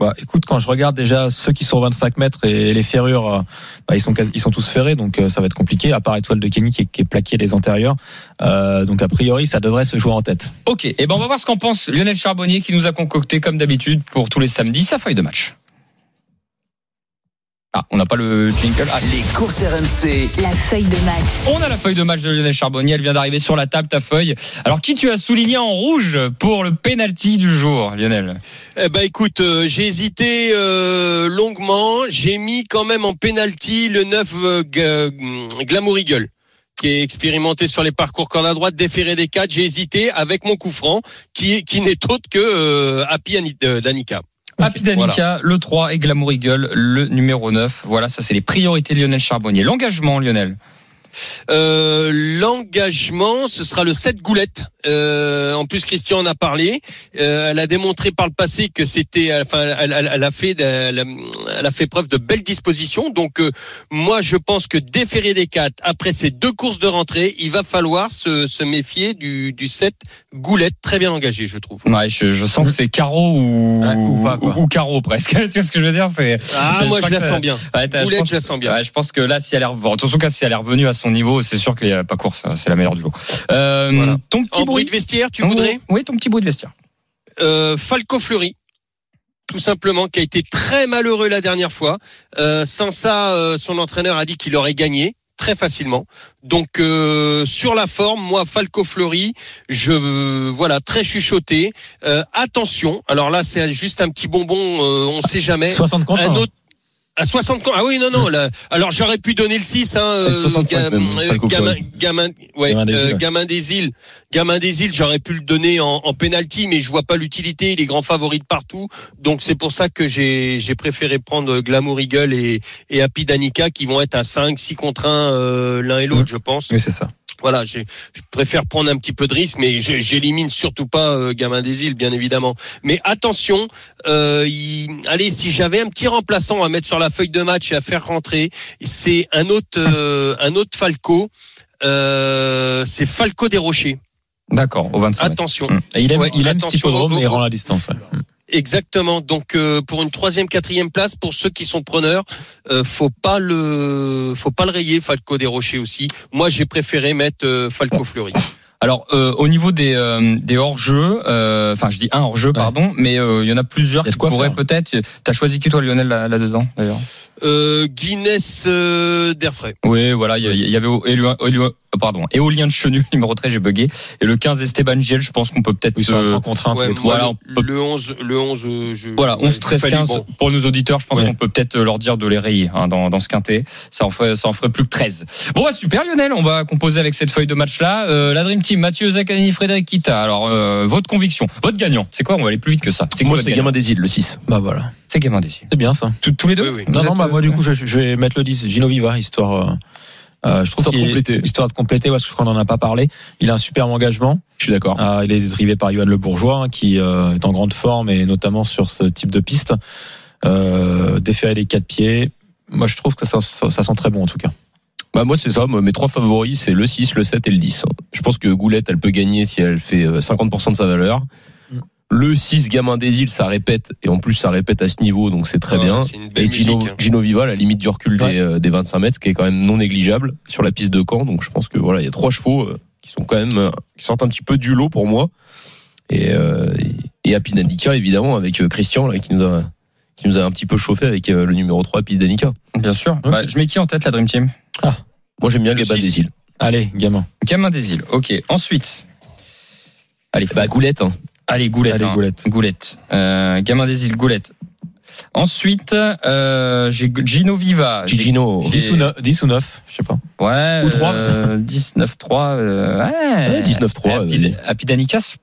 Bah, écoute, quand je regarde déjà ceux qui sont 25 mètres et les ferrures, euh, bah, ils sont ils sont tous ferrés, donc euh, ça va être compliqué. À part Étoile de Kenny qui est, qui est plaqué des antérieurs, Euh, donc a priori ça devrait se jouer en tête. Ok, et ben on va voir ce qu'en pense Lionel Charbonnier qui nous a concocté comme d'habitude pour tous les samedis sa feuille de match. Ah, on n'a pas le jingle. Ah, Les courses RMC. La feuille de match. On a la feuille de match de Lionel Charbonnier, elle vient d'arriver sur la table, ta feuille. Alors, qui tu as souligné en rouge pour le penalty du jour, Lionel? Eh ben écoute, euh, j'ai hésité euh, longuement. J'ai mis quand même en penalty le 9 euh, Glamour Eagle qui est expérimenté sur les parcours corne à droite, déféré des quatre. J'ai hésité avec mon coup franc qui, qui n'est autre que euh, Happy Ani- Happy Danica, le 3 et Glamour Eagle, le numéro 9. Voilà, ça c'est les priorités de Lionel Charbonnier. L'engagement, Lionel? Euh, L'engagement, ce sera le 7 Goulette. Euh, en plus, Christian en a parlé. Euh, elle a démontré par le passé que c'était, enfin, elle, elle- elle a fait, elle, a- elle a fait preuve de belles dispositions. Donc, euh, moi, je pense que déféré des quatre après ces deux courses de rentrée, il va falloir se, se méfier du, du 7 Goulette, très bien engagé, je trouve. Ouais, je, je sens que c'est carreau ou, Ouais, ou pas, quoi. ou carreau presque. tu vois ce que je veux dire? C'est Ah, je- moi, je la sens bien. Ouais, je Goulette, pense- je la sens bien. Ouais, je pense que là, si elle est, bon, en tout cas, si elle est revenue à son niveau, c'est sûr qu'il n'y a pas course. C'est la meilleure du lot. Euh, Voilà. Ton petit En bruit de vestiaire, tu voudrais Oui, ton petit bruit de vestiaire. euh, Falco Fleury, tout simplement, qui a été très malheureux la dernière fois. Euh, sans ça, euh, son entraîneur a dit qu'il aurait gagné très facilement. Donc euh, sur la forme, moi Falco Fleury, je euh, voilà très chuchoté. Euh, attention, alors là c'est juste un petit bonbon, euh, on sait jamais. 60 contre. Un un. autre à 60 ans. Ah oui, non, non. Là, alors j'aurais pu donner le 6. Hein, euh, 65 même, euh, Falco gamin, Fleury. gamin, ouais, Gamin des euh, îles, gamin des îles. Gamin des îles, j'aurais pu le donner en, en penalty, mais je vois pas l'utilité. Il est grand favori de partout. Donc c'est pour ça que j'ai j'ai préféré prendre Glamour Eagle et, et Happy Danica qui vont être à 5, 6 contre 1 euh, l'un et l'autre, je pense. Oui, c'est ça. Voilà, j'ai- je préfère prendre un petit peu de risque, mais je- j'élimine surtout pas euh, Gamin des îles, bien évidemment. Mais attention, euh, il- allez, si j'avais un petit remplaçant à mettre sur la feuille de match et à faire rentrer, c'est un autre, euh, un autre Falco. Euh, c'est Falco des Rochers. D'accord, au 25 mètres. Attention. Hum. Et il aime, Ouais, il aime attention, et il rend la distance. ouais. Exactement. Donc euh, pour une troisième, quatrième place, pour ceux qui sont preneurs, euh, faut pas le, faut pas le rayer Falco des Rochers aussi. Moi, j'ai préféré mettre euh, Falco Fleury. Alors, euh, au niveau des, euh, des hors-jeux, euh, enfin, je dis un hors-jeu, pardon, mais euh, il y en a plusieurs y a qui quoi pourraient peut-être. T'as choisi qui toi, Lionel, là- là-dedans, d'ailleurs? Euh, Guinness euh, d'Airfray. Oui, voilà, il y, y avait Éolien- Éolien- pardon, Éolien de Chenu, numéro 13, j'ai bugué, et le 15 Esteban Giel, je pense qu'on peut peut-être. À euh, 100 contre 1 tous Ouais, voilà, le, on peut- le 11, le 11, euh, je, Voilà, ouais, 11, 13, il fallait 15. bon. Pour nos auditeurs, je pense Ouais. qu'on peut peut-être leur dire de les rayer hein, dans, dans ce quintet. Ça en, ferait, ça en ferait plus que 13. Bon, bah, super Lionel, on va composer avec cette feuille de match-là. Euh, la Dream Team, Mathieu Zaccani, Frédéric Kita. Alors, euh, votre conviction, votre gagnant, c'est quoi? On va aller plus vite que ça. Moi, c'est Gamin des îles, le 6. Bah voilà. C'est Gamin des Îles. C'est bien ça. Tous- Tous les deux? Oui, oui. Non, non, bah euh, moi du coup je, je vais mettre le 10, Gino Viva, histoire. Euh, euh, je trouve Histoire de est- compléter. Histoire de compléter, parce que je crois qu'on n'en a pas parlé. Il a un superbe engagement. Je suis d'accord. Euh, il est drivé par Yoann Le Bourgeois, hein, qui euh, est en grande forme et notamment sur ce type de piste. Euh, déférer les quatre pieds. Moi, je trouve que ça, ça, ça sent très bon en tout cas. Bah moi c'est ça, mes trois favoris c'est le 6, le 7 et le 10. Je pense que Goulette elle peut gagner si elle fait euh, 50% de sa valeur. Le 6 gamin des îles ça répète et en plus ça répète à ce niveau donc c'est très bien. Et Gino, musique. hein. Gino Viva la limite du recul Ouais. des, euh, des 25 mètres ce qui est quand même non négligeable sur la piste de Caen donc je pense que voilà il y a trois chevaux euh, qui sont quand même euh, qui sortent un petit peu du lot pour moi et euh, et, et Happy Danica évidemment avec euh, Christian là qui nous a qui nous a un petit peu chauffé avec euh, le numéro 3 Happy Danica. Bien sûr. Bah, je mets qui en tête, la Dream Team? Moi j'aime bien Le six. des îles. Allez, gamin. Gamin des Îles. Ok. Ensuite. Allez, Bah Goulette hein. Allez, Goulette. Allez, hein. Goulette. Goulette. Euh, Gamin des Îles, Goulette. Ensuite, euh, j'ai Gino Viva. J'ai- 10 ou 9, 10 ou 9 je sais pas. Ouais. Ou trois. Euh, 19-3. Euh, ouais. Ouais, 19-3, Happy, vas-y. Happy Danica, c'est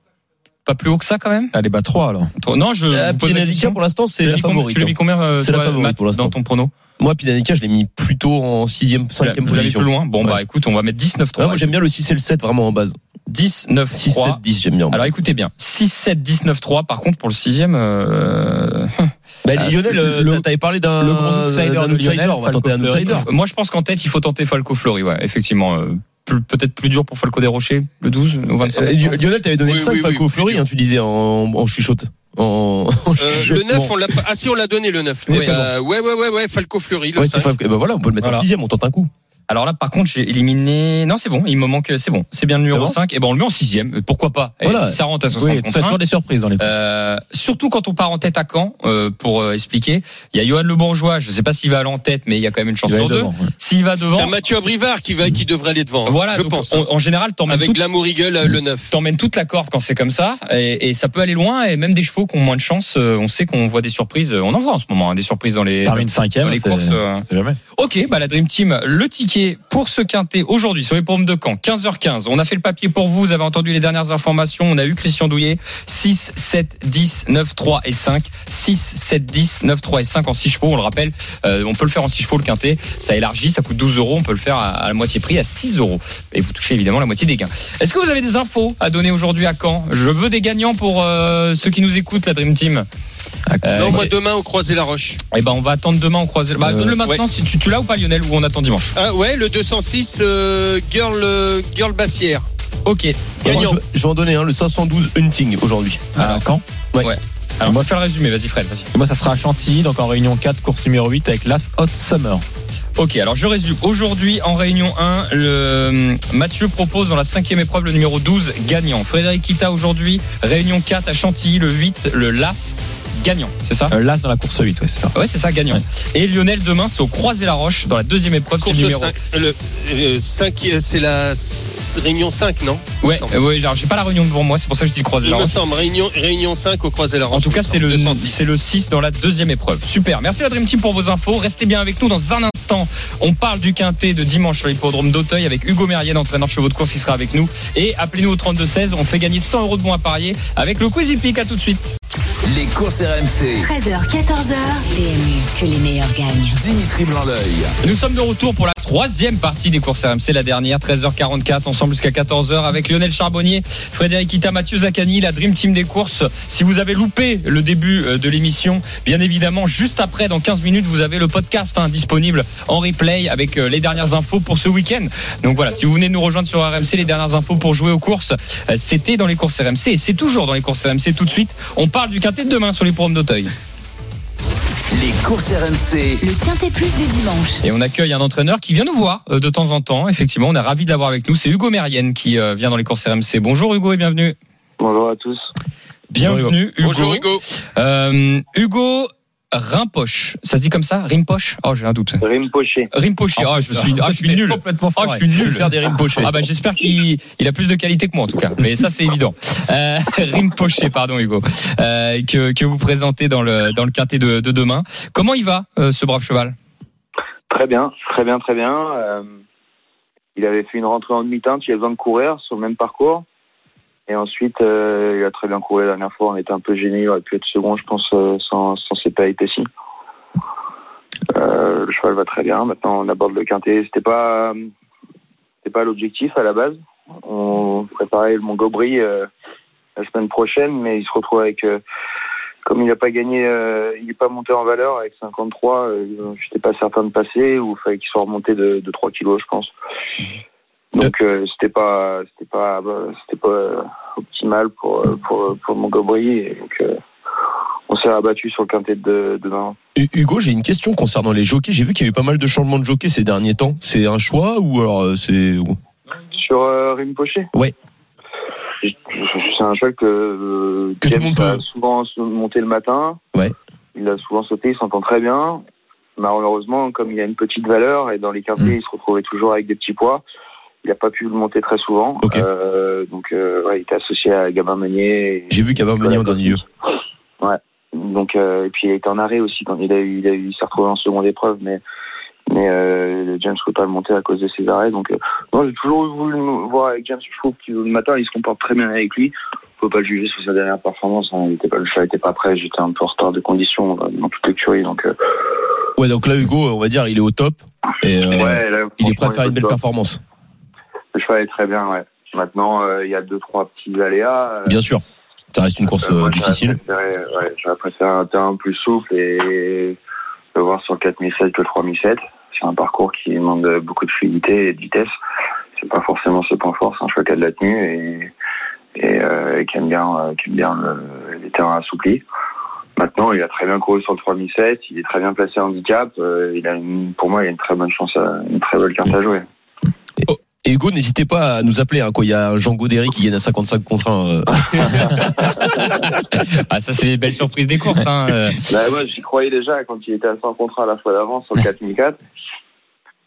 pas plus haut que ça quand même? Allez, bah 3 alors. Trop- Non, je. Euh, Danica question. pour l'instant c'est la mis favorite. Tu l'as mis hein. combien euh, C'est la favorite Matt, pour l'instant. dans ton prono? Moi Danica je l'ai mis plutôt en 6ème, Vous l'avez 5ème vous l'avez position. plus loin? Bon, Ouais. bah écoute, on va mettre 19-3. Ouais, moi j'aime bien le 6 et le 7 vraiment en base. 19 6, 7, 3. 10 j'aime bien. en Alors écoutez bien, 6, 7, 19, 3. Par contre, pour le sixième, euh, Bah, Ah, Lionel, euh, t'avais parlé d'un le grand outsider de Lionel, on va tenter un outsider. moi je pense qu'en tête, il faut tenter Falco Fleury, ouais, effectivement. euh, Peut-être plus dur pour Falco des Rochers, le 12 ou 25 Euh, Lionel, t'avais donné Oui, le 5 oui, Falco oui, Fleury, plus hein, tu disais en, en chuchote. en, en Euh, le 9, jugement. on l'a pas. Ah si, on l'a donné le 9. Oui, Mais, c'est bon. euh, ouais, ouais, ouais, ouais, Falco Fleury, le Ouais, 5. c'est fa- eh ben voilà, on peut le mettre Voilà. en sixième, on tente un coup. Alors là, par contre, j'ai éliminé. Non, c'est bon. Il me manque. C'est bon. C'est bien le numéro C'est bon 5. Et ben, on le met en sixième. Pourquoi pas? Et Voilà. Si ça rentre à 60 Oui, contre toujours des surprises dans les courses. Euh, surtout quand on part en tête à Caen, euh, pour euh, expliquer. Il y a Johan Le Bourgeois. Je sais pas s'il va aller en tête, mais il y a quand même une chance sur deux. ouais. S'il va devant, T'as Mathieu Abrivard qui va, qui devrait aller devant. hein, voilà. je pense. en, en général, t'emmènes Avec tout, Glamour Eagle, euh, le 9. t'emmènes toute la corde quand c'est comme ça, et, et ça peut aller loin. Et même des chevaux qui ont moins de chance, euh, on sait qu'on voit des surprises. On en voit en ce moment, hein, des surprises dans les Termine cinquième, dans les c'est- courses. jamais. Ok, bah la Dream Team, le ticket pour ce quintet aujourd'hui sur les pommes de Caen, 15h15. On a fait le papier pour vous, vous avez entendu les dernières informations. On a eu Christian Douillet, 6, 7, 10, 9, 3 et 5. 6, 7, 10, 9, 3 et 5 en 6 chevaux. On le rappelle, euh, on peut le faire en 6 chevaux le quintet. Ça élargit, ça coûte 12 euros. On peut le faire à, la moitié prix, à 6 euros. Et vous touchez évidemment la moitié des gains. Est-ce que vous avez des infos à donner aujourd'hui à Caen? Je veux des gagnants pour euh, ceux qui nous écoutent, la Dream Team. Euh, non, moi demain au Croisé la Roche. eh ben, on va attendre demain, on croise. Bah, Euh, donne-le maintenant. si Tu, tu l'as ou pas, Lionel, ou on attend dimanche? Ah ouais, le 206 euh, Girl euh, Girl Bassière. Ok. Et moi, Gagnant. je, je vais en donner un, le 512 Hunting aujourd'hui. À Caen. Alors, on va faire le résumé. Vas-y, Fred. Moi, ça sera à Chantilly, donc en réunion 4, course numéro 8 avec l'As Hot Summer. Ok, alors je résume. Aujourd'hui, en réunion 1, le, Mathieu propose dans la cinquième épreuve le numéro 12, gagnant. Frédéric Kita aujourd'hui, réunion 4 à Chantilly, le 8, le LAS, gagnant. C'est ça? Euh, L'As dans la course 8, ouais, c'est ça. Ouais, c'est ça, gagnant. Ouais. Et Lionel, demain, c'est au Croisé-la-Roche, dans la deuxième épreuve, c'est Course le numéro. 5. Le, euh, cinq, euh, c'est la réunion 5, non? Il Ouais, euh, ouais, alors j'ai pas la réunion devant moi, c'est pour ça que je dis Il me Croisé-la-Roche. semble, réunion, réunion 5 au Croisé la Roche. En tout cas, c'est le, 206. c'est le 6 dans la deuxième épreuve. Super. Merci la Dream Team pour vos infos. Restez bien avec nous dans un instant. On parle du quintet de dimanche sur l'hippodrome d'Auteuil avec Hugo Merrienne, entraîneur chevaux de course qui sera avec nous. Et appelez-nous au 32-16. On fait gagner 100 euros de bons à parier avec le Quizy Peak. À tout de suite. Les courses RMC. 13h, 14h. PMU, que les meilleurs gagnent. Dimitri Blanc-L'œil. Nous sommes de retour pour la troisième partie des courses RMC, la dernière, 13h44, ensemble jusqu'à 14h avec Lionel Charbonnier, Frédéric Ita, Mathieu Zaccani, la Dream Team des courses. Si vous avez loupé le début euh, de l'émission, bien évidemment, juste après, dans 15 minutes, vous avez le podcast hein, disponible en replay avec euh, les dernières infos pour ce week-end. Donc voilà, si vous venez nous rejoindre sur RMC, les dernières infos pour jouer aux courses, euh, c'était dans les courses RMC et c'est toujours dans les courses RMC tout de suite. On parle du quintet de demain sur les programmes d'Auteuil. Les courses RMC. Le Quintet Plus du dimanche. Et on accueille un entraîneur qui vient nous voir euh, de temps en temps. Effectivement, on est ravi de l'avoir avec nous. C'est Hugo Mérienne qui euh, vient dans les courses RMC. Bonjour Hugo et bienvenue. Bonjour à tous. Bienvenue Hugo. Bonjour Hugo. Euh, Hugo Rimpoche. Ça se dit comme ça? Rimpoche? Oh, j'ai un doute. Rimpoché. Rimpoche. Oh, je suis, ah, je suis nul. Complètement Oh, je suis nul. faire des. Ah bah j'espère qu'il il a plus de qualité que moi en tout cas. Mais ça c'est évident. Euh, Rimpoche, pardon Hugo, euh, que, que vous présentez dans le dans le quintet de, de demain. Comment il va euh, ce brave cheval? Très bien, très bien, très bien. Euh, il avait fait une rentrée en demi-teinte, il a besoin de courir sur le même parcours. Et ensuite, euh, il a très bien couru la dernière fois. On était un peu gêné, il aurait pu être second, je pense, euh, sans, sans ses péripéties. Euh, le cheval va très bien. Maintenant, on aborde le quintet. C'était pas, c'était pas l'objectif à la base. On préparait le Montgobry euh, la semaine prochaine, mais il se retrouve avec, euh, comme il n'a pas gagné, euh, il n'est pas monté en valeur avec 53. Euh, je n'étais pas certain de passer ou fallait qu'il soit remonté de, de 3 kilos, je pense. Donc euh, c'était pas, c'était pas, c'était pas optimal pour pour pour Montgobry. Et donc euh, on s'est rabattu sur le quintet de demain. Hu- Hugo, j'ai une question concernant les jockeys. J'ai vu qu'il y a eu pas mal de changements de jockeys ces derniers temps. C'est un choix ou alors euh, c'est Sur euh, Rimpoché Ouais. C'est un cheval que, euh, Que tout le James monde peut. a souvent monté le matin. Ouais. Il a souvent sauté, il s'entend très bien. Malheureusement, comme il a une petite valeur et dans les quintets, Mm. il se retrouvait toujours avec des petits poids. Il n'a pas pu le monter très souvent. Euh, donc, euh, ouais, il était associé à Gabin Meunier. J'ai vu Gabin Meunier en dernier lieu. Ouais. Donc, euh, et puis il a été en arrêt aussi quand il a eu, il a eu, il s'est retrouvé en seconde épreuve, mais mais euh, James ne pouvait pas le monter à cause de ses arrêts. Donc, euh, non, j'ai toujours voulu le voir avec James. Je trouve que le matin, il se comporte très bien avec lui. On peut pas le juger sur sa dernière performance. hein. Il était pas, le cheval était pas prêt. J'étais un peu en retard de conditions euh, dans toute l'écurie. Donc, euh, Ouais, donc là Hugo, on va dire, il est au top et ouais, là, il est prêt à faire une belle top. performance. Le cheval est très bien, ouais. Maintenant, euh, il y a deux, trois petits aléas. Euh, Bien sûr. Ça reste une course Euh, moi, difficile. J'aurais préféré, ouais, préféré un terrain plus souple et le voir sur le 4007 que le 3007. C'est un parcours qui demande beaucoup de fluidité et de vitesse. C'est pas forcément ses points forts. C'est un choix qui a de la tenue et, et, euh, et qui aime bien, qui aime bien le- les terrains assouplis. Maintenant, il a très bien couru sur le 3007, il est très bien placé en handicap. euh, il a une, pour moi, il a une très bonne chance, à, une très bonne carte à jouer. Et Hugo, n'hésitez pas à nous appeler hein, quand il y a un Jean Godéry qui gagne à 55 contre 1. euh. Ah, ça, c'est les belles surprises des courses. Hein. euh. Bah, moi, j'y croyais déjà quand il était à 100 contrat à la fois d'avance sur le 4004.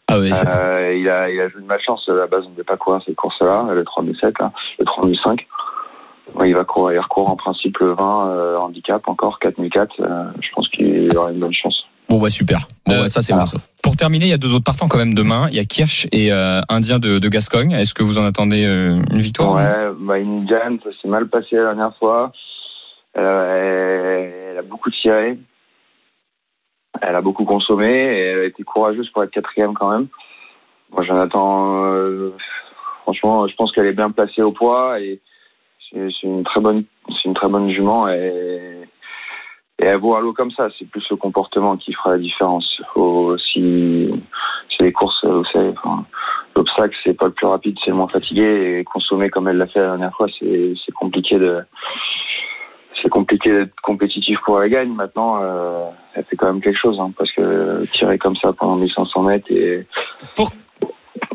Ah ouais, c'est- Euh, il, a, il a joué de malchance. À la base, on ne devait pas courir cette course-là, le 3007, là, le 3005. Ouais, il va courir, il recourt en principe le 20 euh, handicap encore 4004. euh, je pense qu'il aura une bonne chance. Bon bah super. Bon Euh, bah, ça c'est bon ça. Pour terminer, il y a deux autres partants quand même demain. Il y a Kirsch et euh, Indien de, de Gascogne. Est-ce que vous en attendez euh, une victoire Ouais, bah, Indian, ça s'est mal passé la dernière fois. Elle a, elle- elle a beaucoup tiré. Elle a beaucoup consommé et elle a été courageuse pour être quatrième quand même. Moi, j'en attends. euh, franchement, je pense qu'elle est bien placée au poids et c'est c'est une très bonne, c'est une très bonne jument et, et elle vaut à l'eau comme ça. C'est plus le comportement qui fera la différence. Faut si c'est les courses, vous savez. enfin, L'obstacle, c'est pas le plus rapide, c'est le moins fatigué. Et consommer comme elle l'a fait la dernière fois, c'est c'est compliqué de. C'est compliqué d'être compétitif pour la gagne. Maintenant, euh, elle fait quand même quelque chose, hein, parce que tirer comme ça pendant 1500 mètres et, Pour-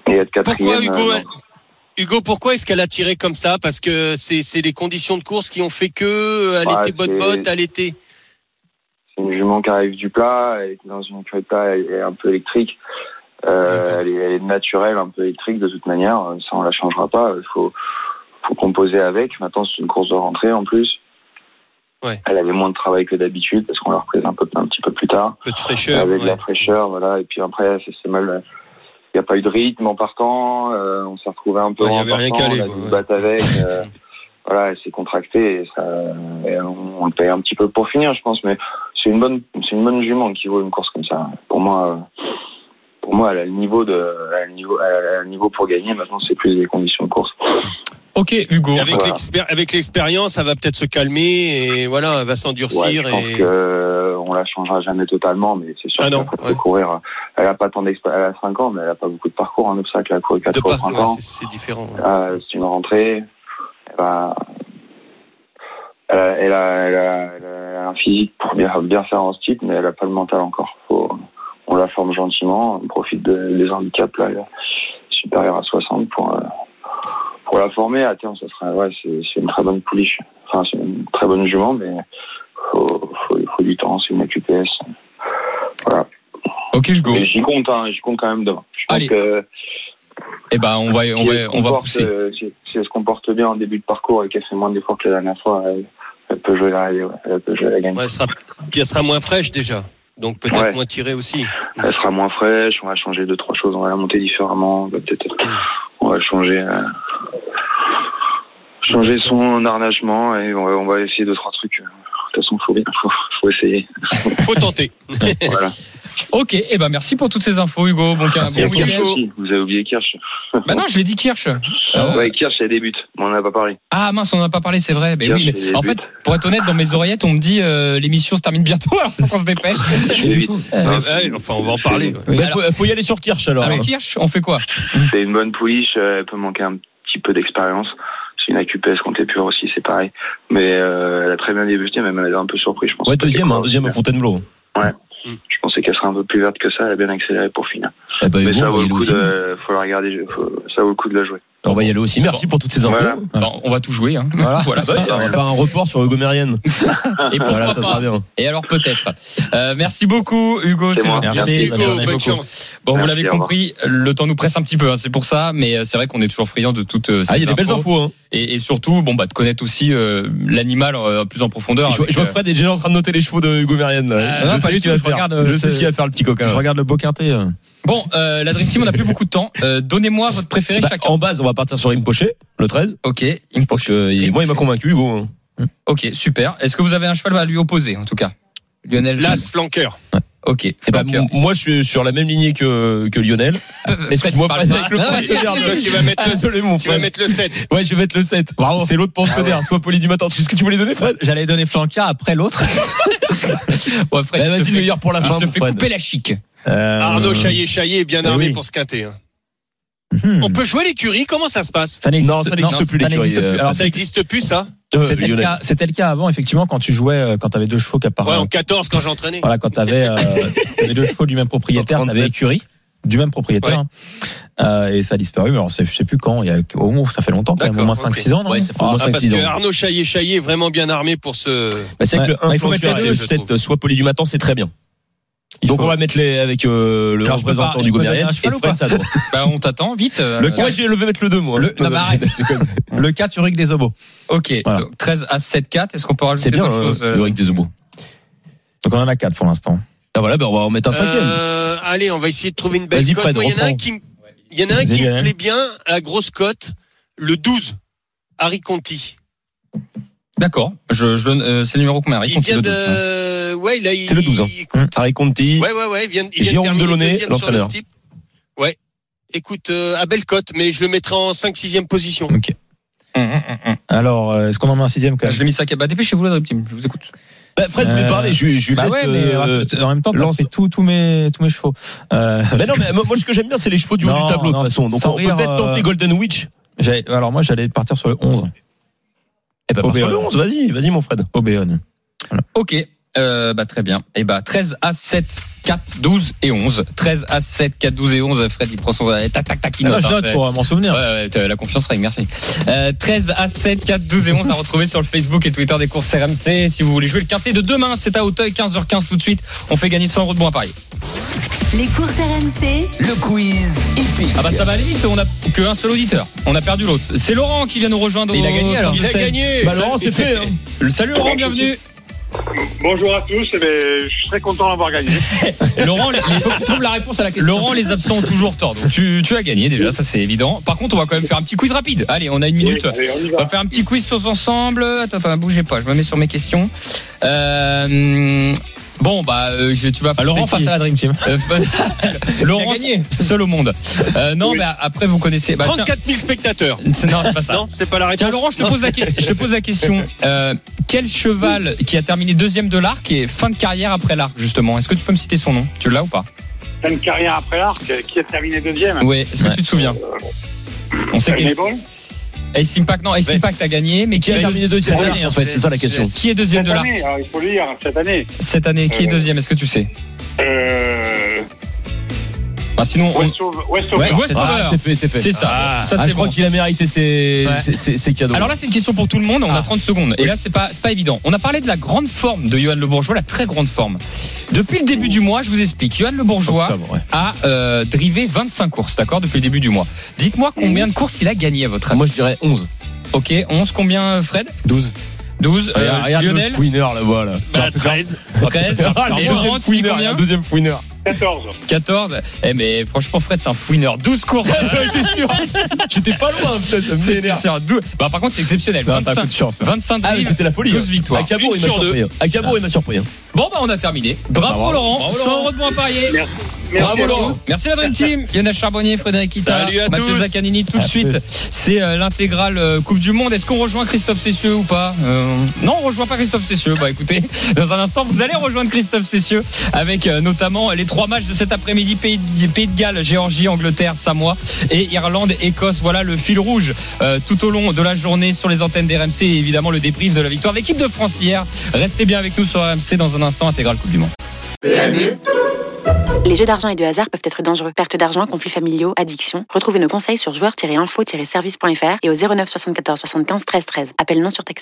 et être quatrième. Pourquoi Hugo euh, elle- Hugo, pourquoi est-ce qu'elle a tiré comme ça? Parce que c'est c'est les conditions de course qui ont fait que euh, elle Ouais, était bonne botte, elle était. C'est une jument qui arrive du plat, elle est dans une écurie de plat, elle est un peu électrique. Euh, elle, est, elle est naturelle, un peu électrique de toute manière. Ça, on la changera pas. Il faut, faut composer avec. Maintenant, c'est une course de rentrée en plus. Ouais. Elle avait moins de travail que d'habitude parce qu'on la reprise un, peu, un petit peu plus tard. Un peu de fraîcheur. avec de la fraîcheur, voilà. Et puis après, ça s'est mal. Il n'y a pas eu de rythme en partant. euh, on s'est retrouvé un peu Ouais, en avait rien partant, calé, On a dû battre avec. euh, voilà, elle s'est contractée et, ça, et on, on le paye un petit peu pour finir, je pense. Mais c'est une bonne, c'est une bonne jument qui vaut une course comme ça. Pour moi, euh, pour moi, elle a le niveau de, elle a le niveau, elle a le niveau pour gagner. Maintenant, c'est plus des conditions de course. Ok, Hugo. Avec Voilà. l'expér- avec l'expérience, elle va peut-être se calmer et voilà, elle va Ouais, s'endurcir je pense et. que euh, on la changera jamais totalement, mais c'est sûr Ah qu'elle peut ouais. courir. Elle a pas tant d'expérience, elle a 5 ans, mais elle a pas beaucoup de parcours en obstacle. Elle a couru 4 de fois pas, 5 ouais, ans. c'est- c'est différent. ouais. Ah, c'est une rentrée. Elle, va- elle, a, elle, a, elle, a, elle a un physique pour bien, bien faire en type, mais elle a pas le mental encore. Faut, on la forme gentiment, on profite de- des handicaps là, supérieurs à 60 pour, euh, pour la former. À terme, ça sera, ouais, c'est une très bonne pouliche. Enfin, c'est une très bonne jument, mais faut, faut, faut du temps. C'est une AQPS. Voilà. Ok. Mais j'y compte, hein, j'y compte quand même demain. Je pense Allez. que Eh ben, on va, on si va, elle se on va pousser. euh, si, si elle se comporte bien en début de parcours et qu'elle fait moins d'efforts que la dernière fois, elle, elle peut jouer la, elle peut jouer la gagne. Ouais, elle sera, puis elle sera moins fraîche déjà, donc peut-être Ouais. moins tirée aussi. Elle sera moins fraîche, on va changer deux trois choses, on va la monter différemment, on va peut-être, on va changer, euh, changer son harnachement et on va, on va essayer deux trois trucs. De toute façon, faut, faut, faut essayer. Faut tenter. voilà. Ok, eh ben merci pour toutes ces infos, Hugo. Bon, bon Et week-end. Kirsch aussi, vous avez oublié Kirsch. Bah non, je l'ai dit Kirsch. Ah, Ouais, Kirsch, elle débute, mais on n'en a pas parlé. Ah mince, on n'en a pas parlé, c'est vrai. Mais Kirsch, oui, mais elle en fait, pour être honnête, dans mes oreillettes, on me dit euh, l'émission se termine bientôt, alors faut qu'on se dépêche. Ouais, ouais, enfin, on va en parler. ouais. Bah, faut, faut y aller sur Kirsch alors. Avec Kirsch, on fait quoi? C'est une bonne pouliche, euh, elle peut manquer un petit peu d'expérience. Une AQPS comptée pure aussi, c'est pareil. Mais euh, elle a très bien débuté, même elle a un peu surpris, je pense. Ouais, deuxième, hein, deuxième à Fontainebleau. Je pensais qu'elle serait un peu plus verte que ça, elle a bien accéléré pour finir. Eh ben, Mais ça vaut le coup de, faut la regarder, faut- ça vaut le coup de la jouer. On va y aller aussi. Merci pour toutes ces infos. Voilà. Bon, On va tout jouer. Hein. Voilà. Voilà, Bah, ça, on va ça- faire un report sur Hugo Mérienne. Et Voilà, ça sera bien. Et alors peut-être. Euh, merci beaucoup, Hugo. C'est. Merci, Merci Hugo, Merci bonne chance. Bon, vous l'avez compris, le temps nous presse un petit peu. hein, c'est pour ça, mais euh, c'est vrai qu'on est toujours friand de toutes. euh, Ah, il y a ces des belles infos. Hein. Et, et surtout, bon, bah, de connaître aussi euh, l'animal euh, plus en profondeur. Je, vois- avec, je vois euh, que Fred est déjà en train de noter les chevaux de Hugo Mérienne. là. Ah, je non, sais je regarde, Je sais ce qu'il va faire, le petit coquin. Je regarde le beau quintet. Bon, euh, la Dream Team, on n'a plus beaucoup de temps. Euh, Donnez-moi votre préféré Bah, chacun. en base, on va partir sur Rimpoché, le 13. Ok, il il- moi, il m'a convaincu, Hugo. hein. Ok, super. Est-ce que vous avez un cheval à lui opposer, en tout cas? Lionel L'as flanqueur. Ok. Eh ben, moi, je suis sur la même lignée que, que Lionel. Excuse-moi, Fred, pas. avec le pensionnaire Tu vas mettre le- Désolé, mon Tu vas mettre le 7. Ouais, je vais mettre le 7. C'est l'autre pensionnaire, soit poli du matin. Tu sais ce que tu voulais donner, Fred? J'allais donner Flanca après l'autre. Ouais, Fred, Bah, il se Vas-y, le meilleur pour la il fin, se mon fait Fred. couper la chic. Euh, Arnaud Chaillet, Chaillet est bien eh armé oui. pour se quinter. hein. Hmm. On peut jouer l'écurie Comment ça se passe Ça n'existe Non, ça n'existe plus, ça l'écurie, euh, Ça n'existe plus, ça Euh, C'était le, cas- c'était le cas avant, effectivement, quand tu jouais, euh, quand tu avais deux chevaux qui Ouais, apparaissaient. en 14 quand j'entraînais. Voilà, quand tu avais, deux chevaux du même propriétaire, tu avais 37. écurie du même propriétaire. Ouais. hein. Euh, et ça a disparu, mais alors je sais plus quand, il y a au moins ça fait longtemps quand même, au moins D'accord, 5-6 ans, non Ouais, ça fait au moins Ah, 5 parce 6 que ans. Arnaud Chaillet Chaillet est vraiment bien armé pour ce. Bah, c'est Ouais. que le Bah, 1 il faut mettre les et deux, le je 7 trouve. soit Paulie du matin, c'est très bien. Il Donc faut- on va mettre les avec euh, le Alors, représentant pas- du Gomérien et Fred Sadro. Bah, on t'attend vite. euh, Le euh, Ouais, je vais mettre le 2 moi. Le- non, mais arrête. le 4 Uric des Obos. Ok, Voilà. donc 13 à 7 4. Est-ce qu'on peut rajouter C'est bien, hein, choses euh, le Rick des Obos. Donc on en a 4 pour l'instant. Ah voilà, ben on va en mettre un cinquième. Euh, allez, on va essayer de trouver une belle Vas-y, cote. Il y en a un qui, il y en a un qui me plaît bien, à la grosse cote, le 12, Harry Conti. D'accord. Je, je donne. euh, c'est le numéro combien Rick Il Conti, vient le 12, de, ouais, il a, il- C'est le 12, hein. il- Harry Conti. Ouais, ouais, ouais, il vient, il vient Jérôme de terminer Delaunay, deuxième sur le l'entraîneur. steep. Ouais. Écoute, euh, à belle cote, mais je le mettrai en 5-6e position. Ok. Hum, hum. Alors, euh, est-ce qu'on en met un sixième quand Je même l'ai mis ça. Bah, dépêchez-vous, la Dream Team. Je vous écoute. Bah, Fred voulait Euh, parler, je, lui- je lui Bah laisse. ouais, mais euh, euh, en même temps, lance- pris tous tous mes tous mes chevaux. Euh, Mais non, mais moi, moi, ce que j'aime bien, c'est les chevaux du haut du tableau, de toute façon. Donc, sans on peut rire, peut-être tenter euh, Golden Witch. alors moi, j'allais partir sur le 11, Eh ben, Obéon. 11, vas-y, vas-y, mon Fred. Obéon. Ok. Euh, bah, très bien. Et bah, 13 à 7, 4, 12 et 11. 13 à 7, 4, 12 et 11. Fred, il prend son, tac, tac, tac, il Ah, note, je hein. note pour euh, m'en souvenir. Ouais, ouais, t'as la confiance Ring, merci. Euh, 13 à 7, 4, 12 et 11 à retrouver sur le Facebook et Twitter des courses RMC. Si vous voulez jouer le quintet de demain, c'est à Auteuil, 15h15 tout de suite. On fait gagner 100 euros de bons à Paris. Les courses RMC, Le quiz hippique. Ah bah ça va aller vite, on a qu'un seul auditeur. On a perdu l'autre. C'est Laurent qui vient nous rejoindre. Il a gagné, alors. Il a 32-16. gagné. Bah, Laurent, c'est fait, hein. Le- Salut Laurent, bienvenue. Bonjour à tous, eh ben, je suis très content d'avoir gagné. Laurent, il faut que tu trouves la réponse à la question. Laurent, les absents ont toujours tort. Donc tu, tu as gagné déjà, ça c'est évident. Par contre, on va quand même faire un petit quiz rapide. Allez, on a une minute. Oui, allez, on va faire un petit quiz tous ensemble. Attends, attends, bougez pas, je me mets sur mes questions. Euh, bon, bah, euh, je- tu vas Ah, Laurent face à la Dream Team. Euh, Laurent, seul au monde. Euh, non, Oui. mais après, vous connaissez. Bah, tiens, 34 000 spectateurs. non, c'est pas ça. Non, c'est pas la réponse. Tiens Laurent, je te pose la, que- je te pose la question. Euh, quel cheval qui a terminé deuxième de l'arc et fin de carrière après l'arc justement? Est-ce que tu peux me citer son nom? Tu l'as ou pas? T'as une carrière après l'arc, qui a terminé deuxième? Oui. Est-ce que Ouais. tu te souviens? On sait Mais que bon, Ace Impact, non, Ace Impact a gagné, mais qui a terminé deuxième cette année, en fait, c'est ça la question. Qui est deuxième cette de l'arc année, alors, il faut le dire, cette année. cette année Qui est Euh, deuxième Est-ce que tu sais? Euh, bah, Sinon, on... Westover. Ouais, Westover. Ah, c'est fait, c'est fait. c'est ça. Ah. ça Ah, c'est je crois qu'il a mérité ses, Ouais. ses, ses- ses cadeaux. Alors là, c'est une question pour tout le monde. On a Ah. 30 secondes. Et là, c'est pas, c'est pas évident. On a parlé de la grande forme de Johan Le Bourgeois, la très grande forme. Depuis le début du mois, je vous explique. Johan Le Bourgeois Octobre, ouais. a euh, drivé 25 courses, d'accord, depuis le début du mois. Dites-moi combien de courses il a gagné à votre avis? Moi, je dirais 11. Ok, 11, combien Fred? 12. 12. euh, regarde Lionel le fouineur là-bas, là. Bah, 13. 13. Et Laurent, tu dis combien? deuxième fouineur. 14. 14. Eh mais franchement, Fred, c'est un fouineur. 12 courses. J'étais pas loin, peut-être. ça me C'est sûr. 12. Bah, par contre, c'est exceptionnel. Non, c'est un 25, coup de chance. 25 Ah, c'était la folie. 12 hein. victoires. Cabourg, Une il m'a sur deux. surpris. hein. À Cabourg, il m'a surpris. hein. Bon, bah, on a terminé. Bravo, Bravo. Laurent. Bravo, 100 Laurent. euros de moins à parier. Merci. Bravo Merci à Laurent. Merci la Dream Team. Lionel Charbonnier, Frédéric Kita, Salut à Mathieu. Zaccanini. Tout de suite, c'est euh, l'intégrale euh, Coupe du Monde. Est-ce qu'on rejoint Christophe Cessieux ou pas? Euh, Non, on rejoint pas Christophe Cessieux. Bah écoutez, dans un instant, vous allez rejoindre Christophe Cessieux avec euh, notamment les trois matchs de cet après-midi Pays, de Galles, Géorgie, Angleterre, Samoa et Irlande, Écosse. Voilà le fil rouge euh, tout au long de la journée sur les antennes d'RMC et évidemment le débrief de la victoire de l'équipe de France hier. Restez bien avec nous sur RMC dans un instant, intégrale Coupe du Monde. Les jeux d'argent et de hasard peuvent être dangereux. Perte d'argent, conflits familiaux, addiction. Retrouvez nos conseils sur joueurs-info-service.fr et au 09 74 75 13 13. Appel non surtaxé.